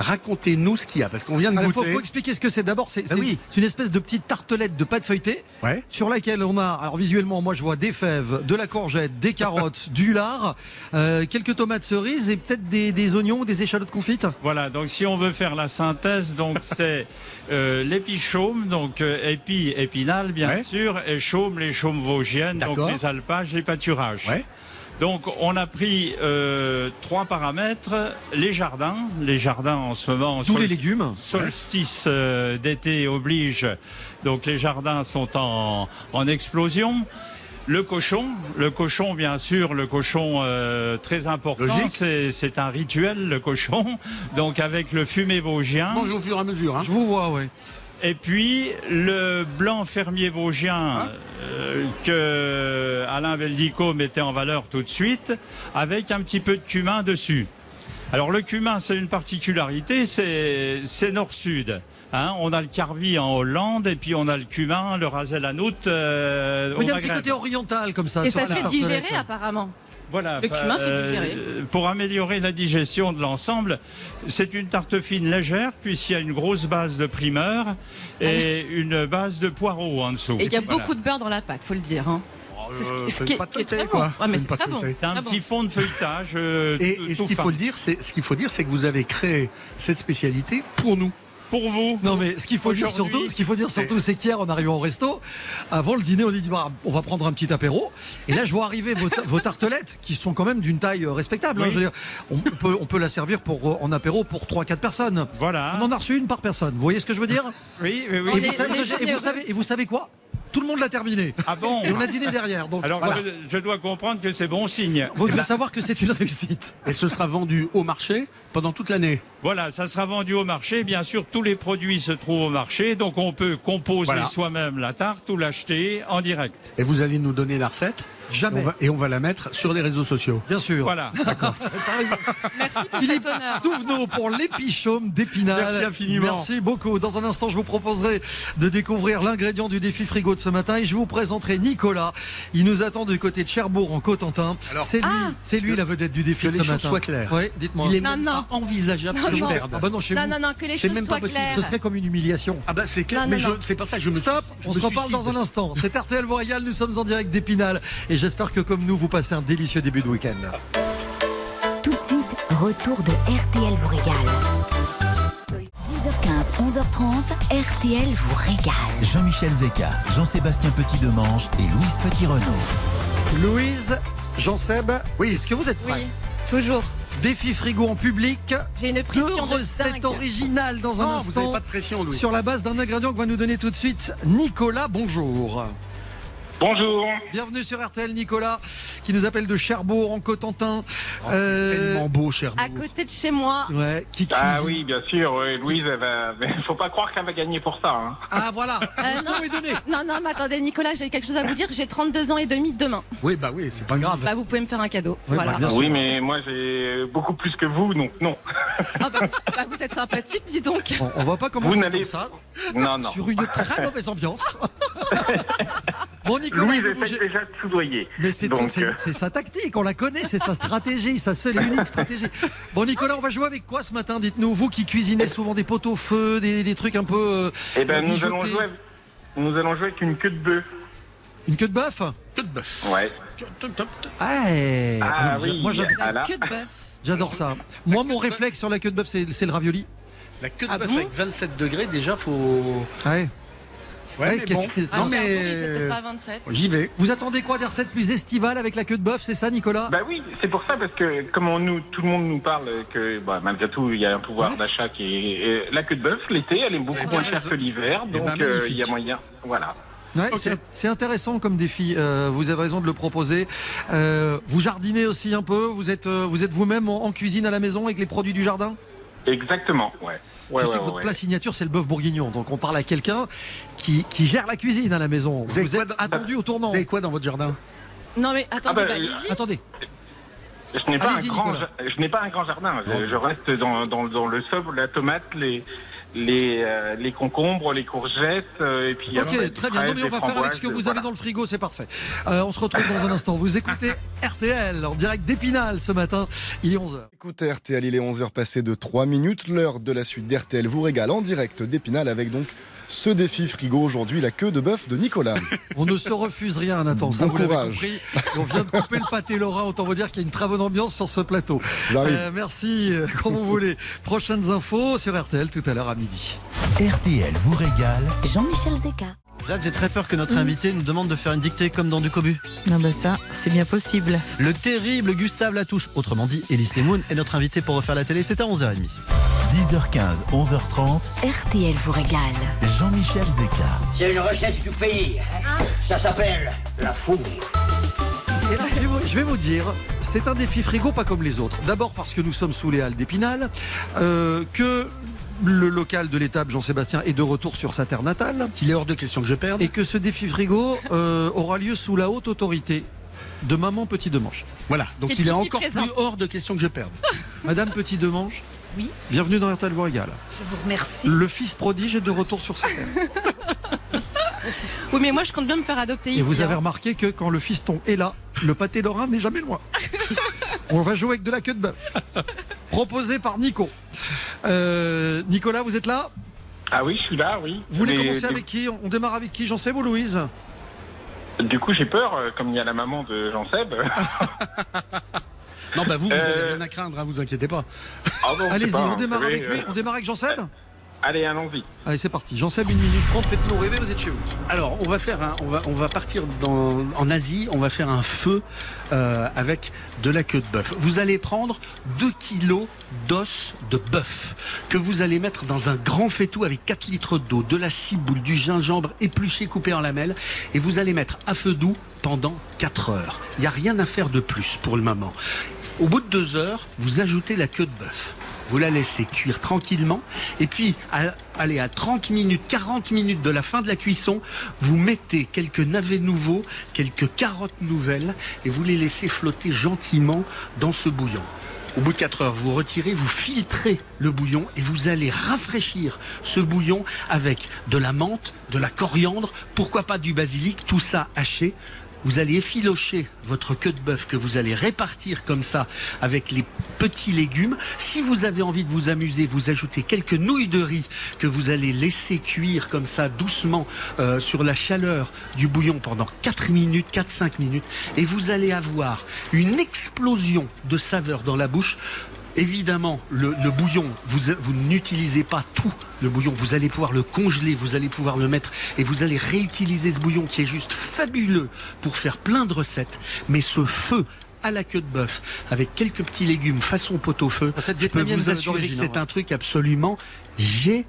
Racontez-nous ce qu'il y a, parce qu'on vient de Il faut, goûter. faut expliquer ce que c'est. D'abord, c'est Ah oui. c'est une espèce de petite tartelette de pâte feuilletée Ouais. sur laquelle on a, alors visuellement, moi je vois des fèves, de la courgette, des carottes, du lard, euh, quelques tomates cerises et peut-être des, des oignons, des échalotes confites. Voilà, donc si on veut faire la synthèse, donc c'est euh, l'épichaume, donc euh, épi, épinal bien Ouais. sûr, et chaume, les chaumes vosgiennes, donc les alpages, les pâturages. Ouais. Donc on a pris euh, trois paramètres les jardins, les jardins en ce moment. Tous les légumes. Solstice euh, d'été oblige, donc les jardins sont en, en explosion. Le cochon, le cochon bien sûr, le cochon euh, très important, Logique. c'est c'est un rituel le cochon, donc avec le fumé vosgien. Mange au fur et à mesure. Hein. Je vous vois, oui. Et puis le blanc fermier vosgien euh, que Alain Beldico mettait en valeur tout de suite, avec un petit peu de cumin dessus. Alors le cumin, c'est une particularité, c'est nord-sud. Hein, on a le carvi en Hollande et puis on a le cumin, le rasel hanout euh, Mais il y a un petit côté oriental comme ça. Et sur ça la fait digérer apparemment. Voilà, Le cumin fait euh, digérer. Pour améliorer la digestion de l'ensemble, c'est une tarte fine légère, puisqu'il y a une grosse base de primeur et une base de poireaux en dessous. Et il y a Voilà. beaucoup de beurre dans la pâte, faut le dire. hein. C'est ce qui- ce c'est qui est- pas qui est teuté, très quoi. bon. Ouais, mais C'est c'est pas très bon. teuté. C'est un petit fond de feuilletage. euh, Et, tout- et ce tout qu'il fin. faut le dire, c'est ce qu'il faut dire, c'est que vous avez créé cette spécialité pour nous. Pour vous. Non mais ce qu'il faut dire surtout, ce qu'il faut dire surtout, c'est qu'hier en arrivant au resto, avant le dîner, on dit bah, on va prendre un petit apéro. Et là, je vois arriver vos, ta- vos tartelettes qui sont quand même d'une taille euh, respectable. hein. Oui. Je veux dire, on peut, on peut la servir pour euh, en apéro pour 3-4 personnes. Voilà. On en a reçu une par personne. Vous voyez ce que je veux dire? Oui, oui, oui. et, vous savez, on est et vous généreux. savez, et vous savez quoi? Tout le monde l'a terminé. Ah bon? Et on a dîné derrière. Donc Alors voilà. je, je dois comprendre que c'est bon signe. Vous devez savoir que c'est une réussite. Et ce sera vendu au marché pendant toute l'année. Voilà, ça sera vendu au marché. Bien sûr, tous les produits se trouvent au marché, donc on peut composer Voilà. soi-même la tarte ou l'acheter en direct. Et vous allez nous donner la recette. Jamais. Et on va, et on va la mettre sur les réseaux sociaux. Bien sûr. Voilà. Raison. Merci pour Philippe cet honneur. Touvenot pour l'épichaume d'Épinal. Merci infiniment. Merci beaucoup. Dans un instant, je vous proposerai de découvrir l'ingrédient du défi frigo de ce matin et je vous présenterai Nicolas. Il nous attend du côté de Cherbourg en Cotentin. Alors- C'est lui, Ah. c'est lui la vedette du défi Que de les ce choses matin. soient claires. Oui, dites-moi. Il est Non, non. Pas envisageable Non, que je non. perde. Ah bah non, chez Non, vous. non, non, que les C'est choses même pas soient possible. claires. Ce serait comme une humiliation. Ah bah c'est clair, Non, mais non, je- non. c'est pas ça que je me Stop, je on me se reparle dans un instant. C'est RTL vous régale, nous sommes en direct d'Épinal et j'espère que comme nous, vous passez un délicieux début de week-end. Tout de suite, retour de RTL vous régale. 10h15, 11h30, RTL vous régale. Jean-Michel Zeka, Jean-Sébastien Petit-Demange et Louise Petit-Renault. Louise, Jean-Seb, Oui. est-ce que vous êtes prêts? Oui, toujours. Défi frigo en public. J'ai une Deux pression de recettes originales dans un Oh, vous instant. pas de pression, Louis. Sur la base d'un ingrédient que va nous donner tout de suite Nicolas. Bonjour. Bonjour. Bienvenue sur RTL, Nicolas, qui nous appelle de Cherbourg en Cotentin. Oh, Euh, tellement beau, cher. À côté de chez moi. Ouais, qui Ah cuisine. oui, bien sûr, oui, Louise, elle va... faut pas croire qu'elle va gagner pour ça. Hein. Ah voilà. Euh, non. Vous. Non, non, mais attendez, Nicolas, j'ai quelque chose à vous dire. J'ai 32 ans et demi demain. Oui, bah oui, c'est pas grave. Bah, vous pouvez me faire un cadeau. Oui, voilà. bah. Oui, mais moi j'ai beaucoup plus que vous, donc non. Ah bah, bah, vous êtes sympathique, dis donc. On va pas Vous commencer n'allez comme ça, Non, non. sur une très mauvaise ambiance. Bon, Nicolas, bougez- déjà. Mais c'est Donc, c'est- euh, c'est sa tactique, on la connaît, c'est sa stratégie, sa seule et unique stratégie. Bon, Nicolas, on va jouer avec quoi ce matin Dites-nous, vous qui cuisinez souvent des pots au feu, des, des trucs un peu. euh, Eh ben, nous allons, jouer... nous allons jouer avec une queue de bœuf. Une queue de bœuf Que de bœuf. Ouais. Ouais. Ah Moi, oui, moi, j'adore- ah j'adore ça. Moi, mon réflexe sur la queue de bœuf, c'est c'est le ravioli. La queue de Ah bœuf bon avec 27 degrés, déjà, faut. Ouais. Ouais, mais qu'est-ce bon. que- Ah, Non, mais. il fait peut-être pas 27. J'y vais. Vous attendez quoi des recettes plus estivales avec la queue de bœuf, c'est ça, Nicolas? Bah oui, c'est pour ça, parce que comme on nous, tout le monde nous parle que bah, malgré tout, il y a un pouvoir Ouais. d'achat qui est... la queue de bœuf, l'été, elle est beaucoup Ouais, moins chère que l'hiver, Eh donc ben, euh, il y a moyen. Voilà. Ouais, c'est- intéressant comme défi. euh, vous avez raison de le proposer. Euh, vous jardinez aussi un peu. Vous êtes, vous êtes vous-même en, en cuisine à la maison avec les produits du jardin? Exactement, ouais. Ouais, Je ouais, sais que votre ouais. plat signature, c'est le bœuf bourguignon. Donc on parle à quelqu'un qui, qui gère la cuisine à la maison. Vous, êtes dans- attendu au tournant. Vous avez quoi dans votre jardin? Non, mais attendez, Ah bah, bah, allez-y. Attendez. Je n'ai pas, un grand, pas un jardin. Je, reste dans, dans, dans le sobre, la tomate, les, les, euh, les concombres, les courgettes, euh, et puis Ok, des très bien. Non, mais on va faire avec ce que vous voilà. avez dans le frigo, c'est parfait. Euh, on se retrouve dans un instant. Vous écoutez RTL en direct d'Épinal ce matin. Il est 11h. Écoutez RTL, il est 11h passé de 3 minutes. L'heure de la suite d'RTL vous régale en direct d'Épinal avec donc ce défi frigo aujourd'hui, la queue de bœuf de Nicolas. On ne se refuse rien, Nathan. Ça, Bon vous l'avez courage. compris. On vient de couper le pâté lorrain. Autant vous dire qu'il y a une très bonne ambiance sur ce plateau. J'arrive. Euh, merci, euh, comme vous voulez. Prochaines infos sur RTL tout à l'heure à midi. RTL vous régale. Jean-Michel Zeka. Jade, j'ai très peur que notre invité nous demande de faire une dictée comme dans du cobu. Non, bah ça, c'est bien possible. Le terrible Gustave Latouche, autrement dit Elise Moon, est notre invité pour refaire la télé. C'est à 11h30. 10h15, 11h30, RTL vous régale. Jean-Michel Zeka. C'est une recette du pays. Ça s'appelle la fouille. Et là, je vais, vous, je vais vous dire, c'est un défi frigo pas comme les autres. D'abord parce que nous sommes sous les halles d'Épinal, euh, que le local de l'étape Jean-Sébastien est de retour sur sa terre natale. Qu'il est hors de question que je perde. Et que ce défi frigo euh, aura lieu sous la haute autorité de Maman Petit Demanche. Voilà, donc il est encore présente. plus hors de question que je perde. Madame Petit Demanche, Oui. bienvenue dans RTL vous régale. Je vous remercie. Le fils prodige est de retour sur sa terre. Oui, mais moi je compte bien me faire adopter ici. Et vous avez hein. remarqué que quand le fiston est là, le pâté lorrain n'est jamais loin. On va jouer avec de la queue de bœuf. Proposé par Nico. Euh, Nicolas, vous êtes là? Ah oui, je suis là, oui. Vous voulez Mais commencer du- avec qui? On démarre avec qui? Jean-Seb ou Louise? Du coup, j'ai peur, euh, comme il y a la maman de Jean-Seb. Non, bah vous, vous Euh, avez rien à craindre, hein, vous inquiétez pas. Ah bon, je Allez-y, pas, on hein, démarre vous savez, avec lui. euh, On démarre avec Jean-Seb? Allez, allons-y. Allez, c'est parti. Jean-Seb, 1 minute 30, faites-nous rêver, vous êtes chez vous. Alors, on va faire un- on va, on va partir dans, en Asie, on va faire un feu euh, avec de la queue de bœuf. Vous allez prendre 2 kilos d'os de bœuf que vous allez mettre dans un grand faitout avec 4 litres d'eau, de la ciboule, du gingembre épluché coupé en lamelles et vous allez mettre à feu doux pendant 4 heures. Il n'y a rien à faire de plus pour le moment. Au bout de 2 heures, vous ajoutez la queue de bœuf. Vous la laissez cuire tranquillement. Et puis, à, allez, à 30 minutes, 40 minutes de la fin de la cuisson, vous mettez quelques navets nouveaux, quelques carottes nouvelles, et vous les laissez flotter gentiment dans ce bouillon. Au bout de 4 heures, vous retirez, vous filtrez le bouillon et vous allez rafraîchir ce bouillon avec de la menthe, de la coriandre, pourquoi pas du basilic, tout ça haché. Vous allez effilocher votre queue de bœuf que vous allez répartir comme ça avec les petits légumes. Si vous avez envie de vous amuser, vous ajoutez quelques nouilles de riz que vous allez laisser cuire comme ça doucement euh, sur la chaleur du bouillon pendant 4 minutes, 4-5 minutes. Et vous allez avoir une explosion de saveurs dans la bouche. Évidemment, le, le bouillon, vous, vous n'utilisez pas tout le bouillon, vous allez pouvoir le congeler, vous allez pouvoir le mettre et vous allez réutiliser ce bouillon qui est juste fabuleux pour faire plein de recettes. Mais ce feu à la queue de bœuf avec quelques petits légumes façon pot-au-feu, je peux vietnamienne vous assurer que c'est hein, un truc absolument génialissime.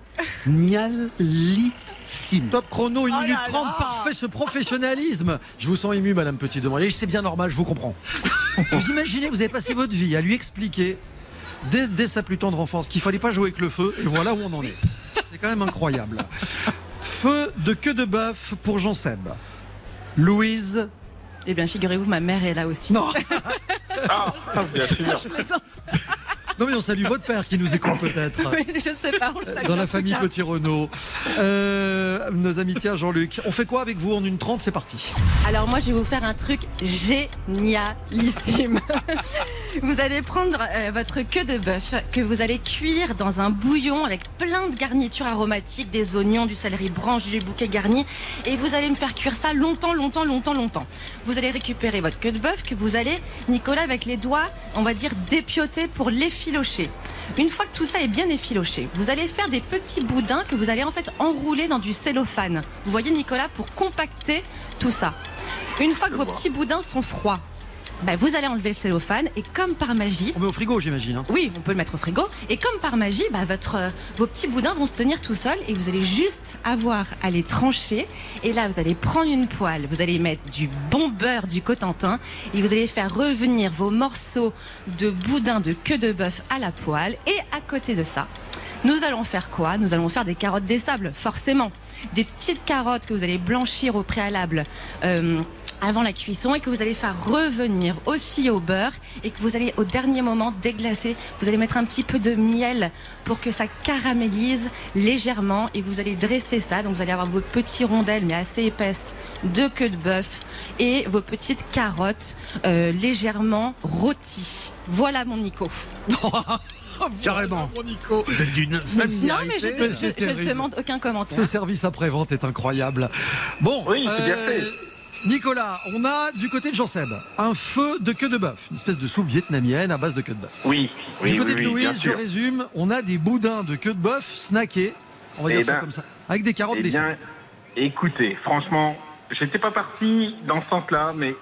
Top chrono, 1 Oh minute là 30, là. parfait ce professionnalisme. Je vous sens ému, Madame Petit Demanche. Et c'est bien normal, je vous comprends. vous imaginez, vous avez passé votre vie à lui expliquer, dès, dès sa plus tendre enfance, qu'il fallait pas jouer avec le feu, et voilà où on en est. C'est quand même incroyable. Feu de queue de bœuf pour Jean Seb. Louise. Eh bien, figurez-vous, ma mère est là aussi. Non. Ah, bien sûr. Non mais on salue votre père qui nous écoute peut-être. Oui, je ne sais pas. on le salue Dans la famille. Petit Renault. Euh, nos amitiés à Jean-Luc. On fait quoi avec vous en une 30 C'est parti. Alors moi je vais vous faire un truc génialissime. vous allez prendre euh, votre queue de bœuf que vous allez cuire dans un bouillon avec plein de garnitures aromatiques, des oignons, du céleri branche, du bouquet garni et vous allez me faire cuire ça longtemps, longtemps, longtemps, longtemps. Vous allez récupérer votre queue de bœuf que vous allez, Nicolas, avec les doigts, on va dire dépioter pour Une fois que tout ça est bien effiloché, vous allez faire des petits boudins que vous allez en fait enrouler dans du cellophane. Vous voyez Nicolas pour compacter tout ça. Une fois que vos petits boudins sont froids, ben, vous allez enlever le cellophane et comme par magie. On met au frigo, j'imagine. hein. Oui, on peut le mettre au frigo. Et comme par magie, bah, votre, euh, vos petits boudins vont se tenir tout seuls et vous allez juste avoir à les trancher. Et là, vous allez prendre une poêle, vous allez mettre du bon beurre, du Cotentin et vous allez faire revenir vos morceaux de boudin de queue de bœuf à la poêle. Et à côté de ça, nous allons faire quoi? Nous allons faire des carottes des sables, forcément. Des petites carottes que vous allez blanchir au préalable. euh, avant la cuisson et que vous allez faire revenir aussi au beurre et que vous allez au dernier moment déglacer. Vous allez mettre un petit peu de miel pour que ça caramélise légèrement et vous allez dresser ça. Donc vous allez avoir vos petits rondelles mais assez épaisses de queue de bœuf et vos petites carottes euh, légèrement rôties. Voilà mon Nico. Carrément. D'une Non mais je ne je demande aucun commentaire. Ce service après-vente est incroyable. Bon, euh, Oui, c'est bien fait. Nicolas, on a du côté de Jean-Seb un feu de queue de bœuf, une espèce de soupe vietnamienne à base de queue de bœuf. Oui, oui, du côté oui, de oui, Louise, je sûr. résume, on a des boudins de queue de bœuf snackés, on va Eh dire ça ben, comme ça, avec des carottes Eh des bien, écoutez, franchement, j'étais pas parti dans ce sens-là, mais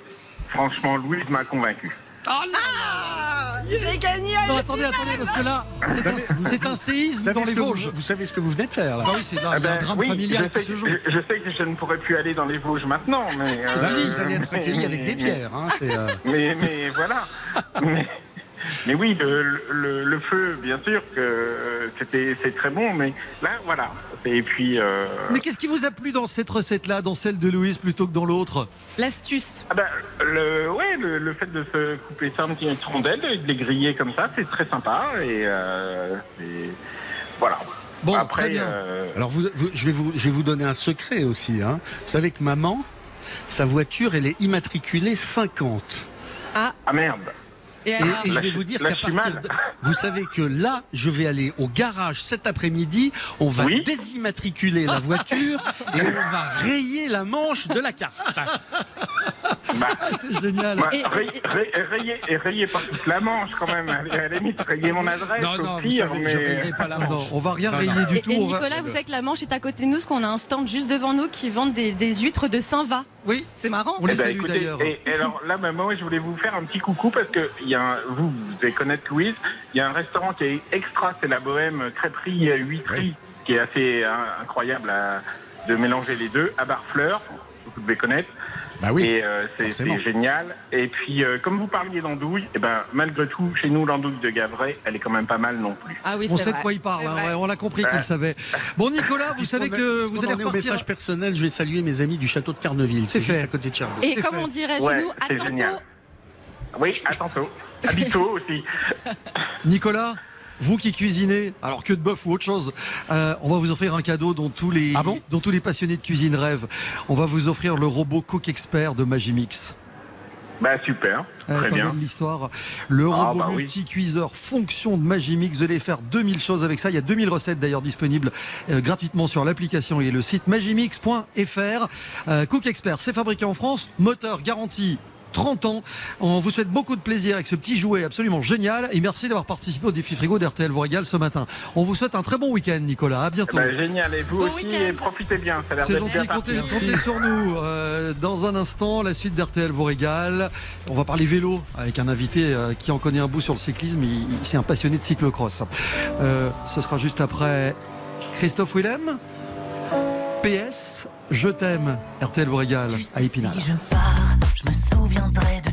franchement, Louise m'a convaincu. Oh Ah, J'ai gagné Non, attendez, attendez, parce que là, c'est un, c'est un séisme dans les vous- Vosges. Vous savez ce que vous venez de faire là Bah oui, c'est là, Ah il y a un ben, drame oui, familial je qui sais, se joue. je, je sais que je ne pourrais plus aller dans les Vosges maintenant, mais... C'est euh, fini, vous allez être accueilli avec des pierres. hein, c'est, euh, Mais, mais voilà. mais, mais oui, le, le, le feu, bien sûr que euh, c'était c'est très bon, mais là, voilà. Et puis... euh, Mais qu'est-ce qui vous a plu dans cette recette-là, dans celle de Louise plutôt que dans l'autre? L'astuce. Ah ben, le, ouais, le, le fait de se couper ça en petites rondelles et de les griller comme ça, c'est très sympa. Et, euh, et voilà. Bon, Après, très bien. euh, Alors vous, vous- je, vais vous, je vais vous donner un secret aussi. hein. Vous savez que maman, sa voiture, elle est immatriculée 50. Ah, ah merde. Et Et, alors et je vais vous dire qu'à partir de... Vous savez que là, je vais aller au garage cet après-midi, on va Oui. désimmatriculer la voiture et on va rayer la manche de la carte. Bah, C'est génial. bah, Et- ray- ray- rayez, et rayez pas toute la manche quand même. À la limite, rayez mon adresse Non, au non, vous pire, savez mais... rayerai pas la Non, manche. on va rien Non, rayer du Et, tout. et on va- Nicolas, vous savez que la Manche est à côté de nous, parce qu'on a un stand juste devant nous qui vend des, des huîtres de Saint-Va. Oui, C'est marrant. on les ben, salue d'ailleurs. Et, et alors là, bah, moi, je voulais vous faire un petit coucou parce que il y a un- vous, vous devez connaître Louise. Il y a un restaurant qui est extra, c'est la Bohème Crêperie Huîtrerie, qui est assez hein, incroyable à- de mélanger les deux à Barfleur. Vous devez connaître. Bah oui. Et euh, c'est génial. Et puis, euh, comme vous parliez d'andouille, et ben, malgré tout, chez nous, l'andouille de Gavray, elle est quand même pas mal non plus. Ah oui, On c'est sait de quoi il parle, hein, ouais, on l'a compris qu'il Ouais. le savait. Bon, Nicolas, vous savez que vous allez au repartir. message personnel, je vais saluer mes amis du château de Carneville. C'est fait. à côté de Cherbourg. Et C'est comme fait. on dirait chez Ouais, nous, à tantôt. génial. Oui, à tantôt. À bientôt aussi. Nicolas, vous qui cuisinez, alors que de bœuf ou autre chose, euh, on va vous offrir un cadeau dont tous les, Ah bon dont tous les passionnés de cuisine rêvent. On va vous offrir le robot Cook Expert de Magimix. Bah, super. Euh, Très pas bien. l'histoire. Le Ah, robot bah oui. multi-cuiseur fonction de Magimix. Vous allez faire 2000 choses avec ça. Il y a 2000 recettes d'ailleurs disponibles euh, gratuitement sur l'application et le site magimix.fr. Euh, Cook Expert, c'est fabriqué en France. Moteur garanti 30 ans. On vous souhaite beaucoup de plaisir avec ce petit jouet absolument génial et merci d'avoir participé au défi frigo d'RTL vous régale ce matin. On vous souhaite un très bon week-end Nicolas. À bientôt. Bah, génial. Et vous Bon aussi, et profitez bien. Ça a l'air C'est d'être gentil, comptez, sur nous. Euh, dans un instant, la suite d'RTL vous régale. On va parler vélo avec un invité euh, qui en connaît un bout sur le cyclisme. Il, il- c'est un passionné de cyclocross. Euh, ce sera juste après Christophe Willem. PS, je t'aime. RTL vous régale à Épinal. Si je pars, je me souviendrai de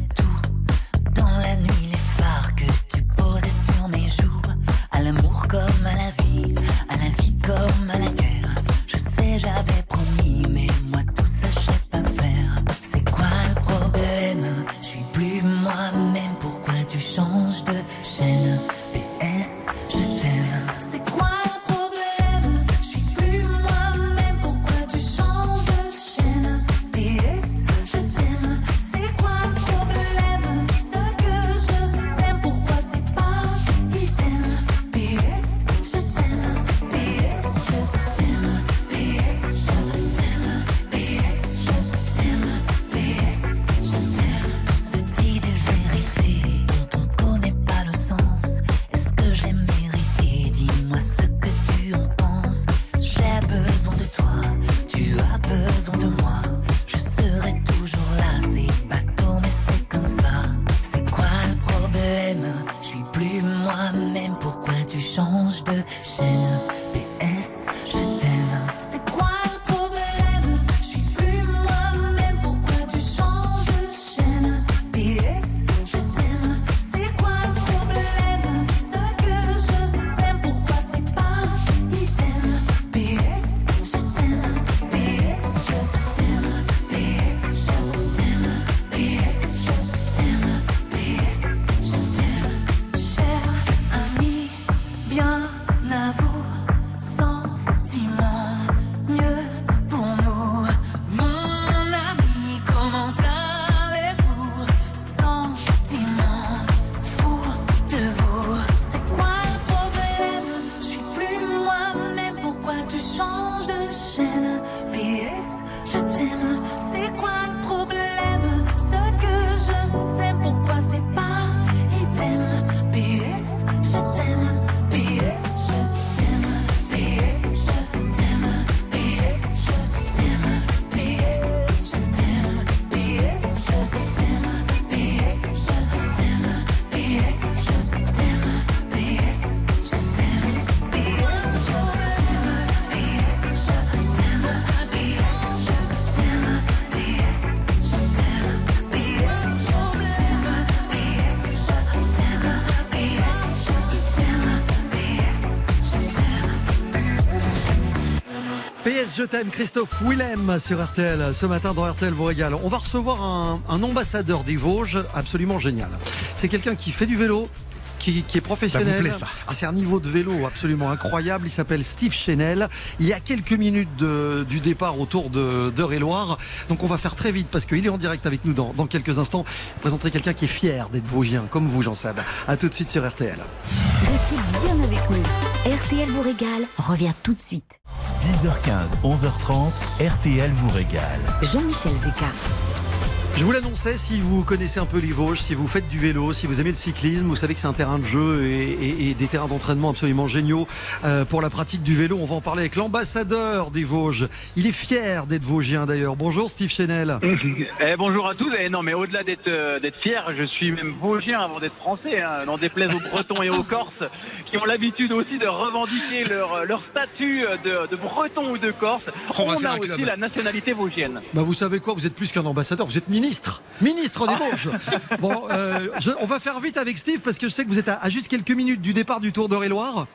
Je t'aime, Christophe Willem sur RTL. Ce matin dans RTL vous régale. On va recevoir un, un ambassadeur des Vosges absolument génial. C'est quelqu'un qui fait du vélo, qui, qui est professionnel. Ça vous plaît, ça Ah, c'est un niveau de vélo absolument incroyable. Il s'appelle Steve Chenel. Il y a quelques minutes de- du départ autour de d'Eure-et-Loire. Donc on va faire très vite parce qu'il est en direct avec nous dans, dans quelques instants. Je présenterai quelqu'un qui est fier d'être Vosgien, comme vous, Jean-Seb. À tout de suite sur RTL. Restez bien avec nous. RTL vous régale revient tout de suite. 10h15, 11h30, RTL vous régale. Jean-Michel Zeka. Je vous l'annonçais, si vous connaissez un peu les Vosges, si vous faites du vélo, si vous aimez le cyclisme, vous savez que c'est un terrain de jeu et, et- et des terrains d'entraînement absolument géniaux euh, pour la pratique du vélo. On va en parler avec l'ambassadeur des Vosges. Il est fier d'être Vosgien d'ailleurs. Bonjour Steve Chenel. Eh, bonjour à tous. Eh, non, mais au-delà d'être euh, d'être fier, je suis même vosgien avant d'être français. Hein, n'en déplaise aux Bretons et aux Corses qui ont l'habitude aussi de revendiquer leur, leur statut de, de Breton ou de Corse. On va On faire a aussi club. la nationalité vosgienne. Bah vous savez quoi, vous êtes plus qu'un ambassadeur, vous êtes ministre. Ministre des Vosges. Bon, euh, je- on va faire vite avec Steve parce que je sais que vous êtes à, à juste quelques minutes du départ du Tour d'Eure-et-Loire.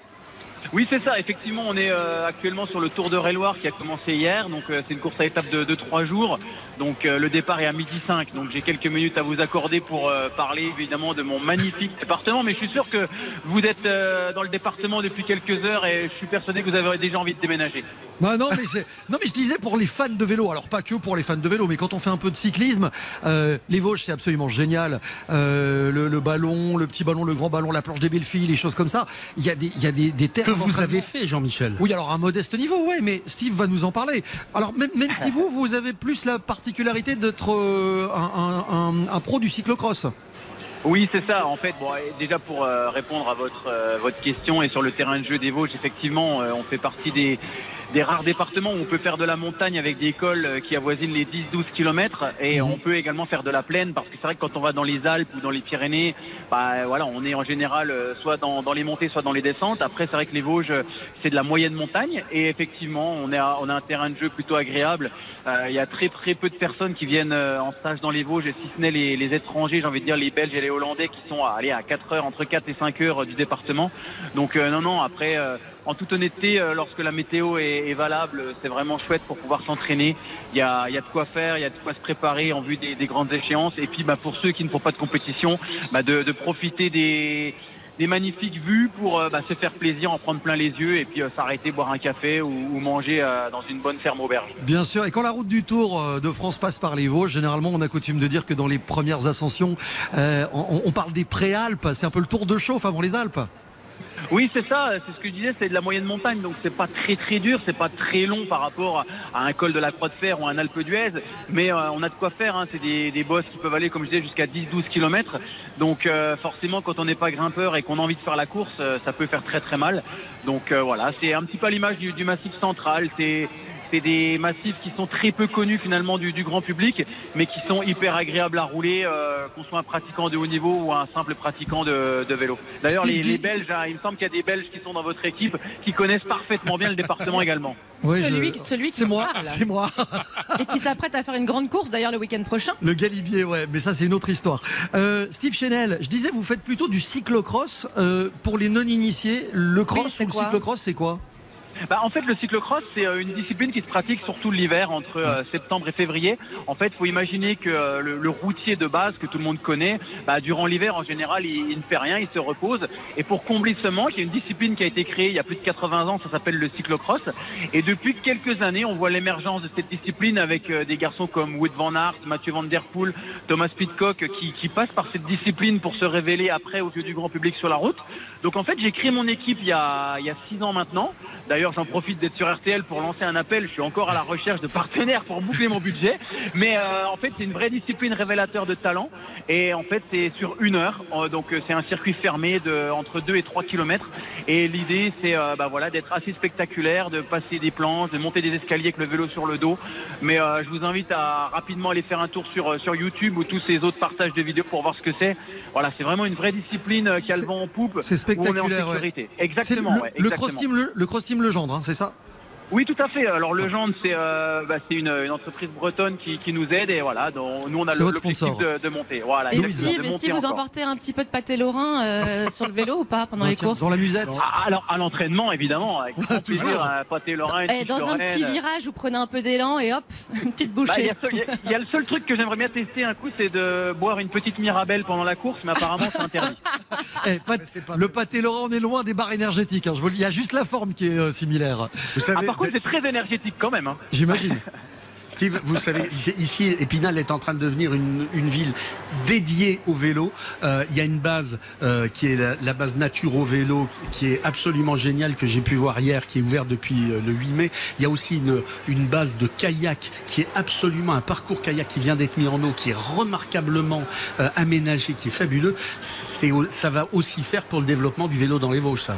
Oui, c'est ça. Effectivement, on est euh, actuellement sur le Tour de Réloir qui a commencé hier. Donc, euh, c'est une course à étape de, de trois jours. Donc, euh, le départ est à midi 5. Donc, j'ai quelques minutes à vous accorder pour parler évidemment de mon magnifique département. Mais je suis sûr que vous êtes dans le département depuis quelques heures et je suis persuadé que vous avez déjà envie de déménager. Bah non, non, mais je disais pour les fans de vélo. Alors pas que pour les fans de vélo, mais quand on fait un peu de cyclisme, les Vosges c'est absolument génial. Le, ballon, le petit ballon, le grand ballon, la planche des belles filles, les choses comme ça. Il y a des, il y a des, Que vous avez fait, Jean-Michel. Oui, alors à un modeste niveau, ouais, mais Steve va nous en parler. Alors même, même si vous, vous avez plus la particularité d'être euh, un, un- un- un pro du cyclocross. Oui, c'est ça. En fait, bon, déjà pour euh, répondre à votre euh, votre question et sur le terrain de jeu des Vosges, effectivement, euh, on fait partie des des rares départements où on peut faire de la montagne avec des écoles euh, qui avoisinent les 10-12 km et on peut également faire de la plaine parce que c'est vrai que quand on va dans les Alpes ou dans les Pyrénées, bah, voilà, on est en général euh, soit dans, dans les montées, soit dans les descentes. Après, c'est vrai que les Vosges, euh, c'est de la moyenne montagne et effectivement, on, est à- on a un terrain de jeu plutôt agréable. Euh, Il y a très très peu de personnes qui viennent en stage dans les Vosges, si ce n'est les, les étrangers, j'ai envie de dire les Belges et les Hollandais qui sont à, allez, à 4 heures, entre 4 et 5 heures du département. Donc euh, non, non, après, euh, en toute honnêteté, euh, lorsque la météo est, valable, c'est vraiment chouette pour pouvoir s'entraîner. Il y a, de quoi faire, il y a de quoi se préparer en vue des, des grandes échéances. Et puis bah, pour ceux qui ne font pas de compétition, bah, de, profiter des des magnifiques vues pour euh, bah, se faire plaisir, en prendre plein les yeux et puis euh, s'arrêter, boire un café ou, ou manger euh, dans une bonne ferme auberge. Bien sûr, et quand la route du Tour de France passe par les Vosges, généralement on a coutume de dire que dans les premières ascensions, on, on parle des préalpes, c'est un peu le tour de chauffe avant les Alpes. Oui, c'est ça, c'est ce que je disais, c'est de la moyenne montagne, donc c'est pas très très dur, c'est pas très long par rapport à un col de la Croix de Fer ou un Alpe d'Huez, mais euh, on a de quoi faire, hein. c'est des, des bosses qui peuvent aller, comme je disais, jusqu'à 10-12 km, donc euh, forcément quand on n'est pas grimpeur et qu'on a envie de faire la course, euh, ça peut faire très très mal, donc voilà, c'est un petit peu l'image du, du massif central, c'est c'est des massifs qui sont très peu connus finalement du, du grand public, mais qui sont hyper agréables à rouler, euh, qu'on soit un pratiquant de haut niveau ou un simple pratiquant de, de vélo. D'ailleurs, les, Belges, hein, il me semble qu'il y a des Belges qui sont dans votre équipe qui connaissent parfaitement bien le département également. Oui, celui, je- celui qui c'est moi, parle. c'est moi. Et qui s'apprête à faire une grande course d'ailleurs le week-end prochain. Le Galibier, ouais, mais ça c'est une autre histoire. Euh, Steve Chenel, je disais, vous faites plutôt du cyclocross. Euh, pour les non-initiés, le cross Oui, ou le cyclocross, c'est quoi? Bah, en fait, le cyclocross, c'est euh, une discipline qui se pratique surtout l'hiver, entre euh, septembre et février. En fait, il faut imaginer que euh, le, le routier de base, que tout le monde connaît, bah, durant l'hiver, en général, il, il ne fait rien, il se repose. Et pour combler ce manque, il y a une discipline qui a été créée il y a plus de 80 ans, ça s'appelle le cyclocross. Et depuis quelques années, on voit l'émergence de cette discipline avec des garçons comme Wout van Aert, Mathieu Van Der Poel, Thomas Pitcock, qui, qui passent par cette discipline pour se révéler après aux yeux du grand public sur la route. Donc en fait, j'ai créé mon équipe il y a, il y a six ans maintenant. D'ailleurs, j'en profite d'être sur RTL pour lancer un appel. Je suis encore à la recherche de partenaires pour boucler mon budget. Mais euh, en fait, c'est une vraie discipline révélateur de talent. Et en fait, c'est sur une heure. Euh, donc euh, c'est un circuit fermé de entre 2 et 3 kilomètres. Et l'idée, c'est euh, bah, voilà, d'être assez spectaculaire, de passer des planches, de monter des escaliers avec le vélo sur le dos. Mais euh, je vous invite à rapidement aller faire un tour sur, sur YouTube ou tous ces autres partages de vidéos pour voir ce que c'est. Voilà, c'est vraiment une vraie discipline qui a le vent en poupe. C'est où on est en spectaculaire. ouais. Exactement. Le, ouais, le exactement. cross team, le, le cross team Hein, c'est ça? Oui, tout à fait. Alors le gendre, c'est euh, bah, c'est une, une entreprise bretonne qui, qui nous aide et voilà, donc, nous on a l'objectif de, de monter. Voilà, Et Steve, de et monter Steve, vous emportez un petit peu de pâté lorrain euh, sur le vélo ou pas pendant les courses Ah, Alors à l'entraînement évidemment, avec grand plaisir, un pâté lorrain. une Eh, Dans un petit virage, vous prenez un peu d'élan et hop, une petite Bah, Il y, bouchée. il y a- il y a le seul truc que j'aimerais bien tester un coup, c'est de boire une petite Mirabelle pendant la course, mais apparemment c'est interdit. Eh, pas- le pâté Laurent, on est loin des barres énergétiques. hein, je vous il y a juste la forme qui est euh, similaire. Ah, par contre, c'est très énergétique quand même. hein. J'imagine. Steve, vous savez, ici- Épinal est en train de devenir une, une ville dédiée au vélo. Euh, Il y a une base euh, qui est la, la base Nature au vélo, qui est absolument géniale, que j'ai pu voir hier, qui est ouverte depuis euh, le 8 mai. Il y a aussi une, une base de kayak, qui est absolument un parcours kayak qui vient d'être mis en eau, qui est remarquablement aménagé, qui est fabuleux. Ça va aussi faire pour le développement du vélo dans les Vosges, ça.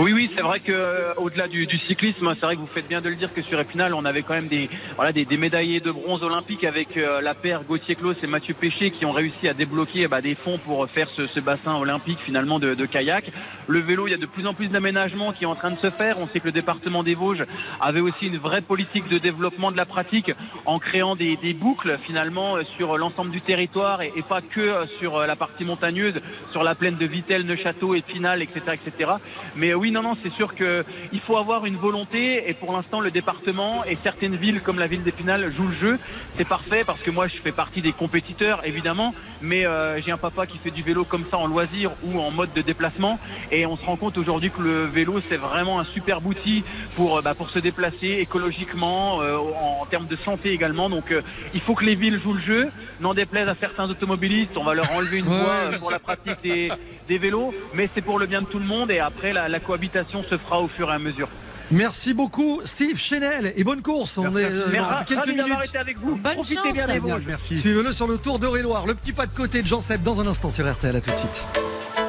Oui, oui, c'est vrai que euh, au-delà du, cyclisme, c'est vrai que vous faites bien de le dire que sur Épinal, on avait quand même des, voilà, des, médaillés de bronze olympiques avec euh, la paire Gauthier Clos et Mathieu Péché qui ont réussi à débloquer bah, des fonds pour faire ce, bassin olympique finalement de, kayak. Le vélo, il y a de plus en plus d'aménagements qui est en train de se faire. On sait que le département des Vosges avait aussi une vraie politique de développement de la pratique en créant des, boucles finalement euh, sur l'ensemble du territoire et, pas que sur la partie montagneuse, sur la plaine de Vittel, Neuchâteau, Épinal, etc., etc. Mais euh, non, non, c'est sûr que il faut avoir une volonté et pour l'instant le département et certaines villes comme la ville d'Épinal jouent le jeu. C'est parfait parce que moi je fais partie des compétiteurs évidemment, mais euh, j'ai un papa qui fait du vélo comme ça en loisir ou en mode de déplacement et on se rend compte aujourd'hui que le vélo c'est vraiment un super outil pour euh, bah, pour se déplacer écologiquement euh, en, en termes de santé également. Donc euh, il faut que les villes jouent le jeu. N'en déplaise à certains automobilistes, on va leur enlever une voie euh, pour la pratique des, des vélos, mais c'est pour le bien de tout le monde et après la, la cohabitation se fera au fur et à mesure. Merci beaucoup, Steve Chenel, et bonne course. On Merci, est euh, merci. dans quelques minutes. été avec vous. Bonne Profitez chance. bien des Vosges. Merci. Suivez-le sur le Tour de Réloir. Le petit pas de côté de Jean Seb dans un instant sur RTL. À tout de suite.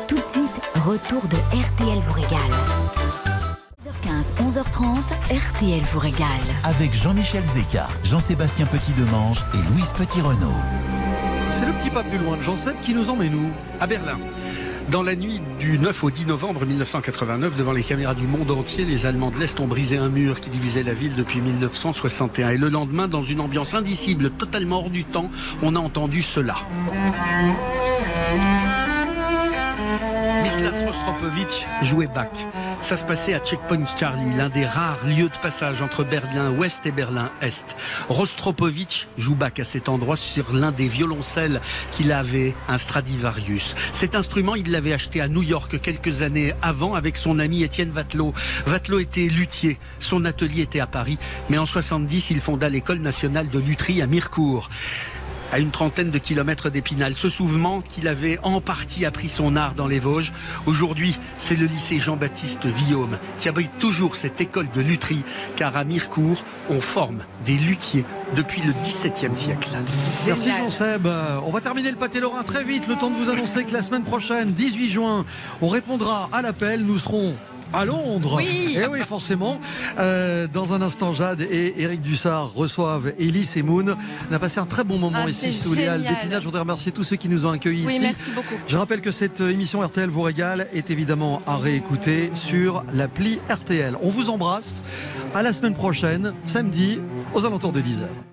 Tout de suite, retour de RTL vous régale. 10h15, 11h30, RTL vous régale. Avec Jean-Michel Zeka, Jean-Sébastien Petit-Demange et Louise Petit-Renault. C'est le petit pas plus loin de Jean Seb qui nous emmène où? À Berlin. Dans la nuit du 9 au 10 novembre 1989, devant les caméras du monde entier, les Allemands de l'Est ont brisé un mur qui divisait la ville depuis 1961. Et le lendemain, dans une ambiance indicible, totalement hors du temps, on a entendu cela. Rostropovich jouait Bach. Ça se passait à Checkpoint Charlie, l'un des rares lieux de passage entre Berlin Ouest et Berlin Est. Rostropovich joue Bach à cet endroit sur l'un des violoncelles qu'il avait, un Stradivarius. Cet instrument, il l'avait acheté à New York quelques années avant avec son ami Étienne Vatelot. Vatelot était luthier, son atelier était à Paris, mais en 70, il fonda l'école nationale de lutherie à Mirecourt à une trentaine de kilomètres d'Épinal. Ce souvenant qu'il avait en partie appris son art dans les Vosges. Aujourd'hui, c'est le lycée Jean-Baptiste Villaume qui abrite toujours cette école de lutherie, car à Mirecourt, on forme des luthiers depuis le XVIIe siècle. Merci Jean Seb. Euh, On va terminer le pâté lorrain très vite. Le temps de vous annoncer que la semaine prochaine, 18 juin, on répondra à l'appel. Nous serons à Londres. Oui. Et oui, forcément. Euh, dans un instant, Jade et Eric Dussard reçoivent Elise et Moon. On a passé un très bon moment Ah, ici sous les halles d'Épinal. Je voudrais remercier tous ceux qui nous ont accueillis Oui, ici. merci beaucoup. Je rappelle que cette émission RTL vous régale est évidemment à réécouter sur l'appli RTL. On vous embrasse. À la semaine prochaine, samedi, aux alentours de 10h.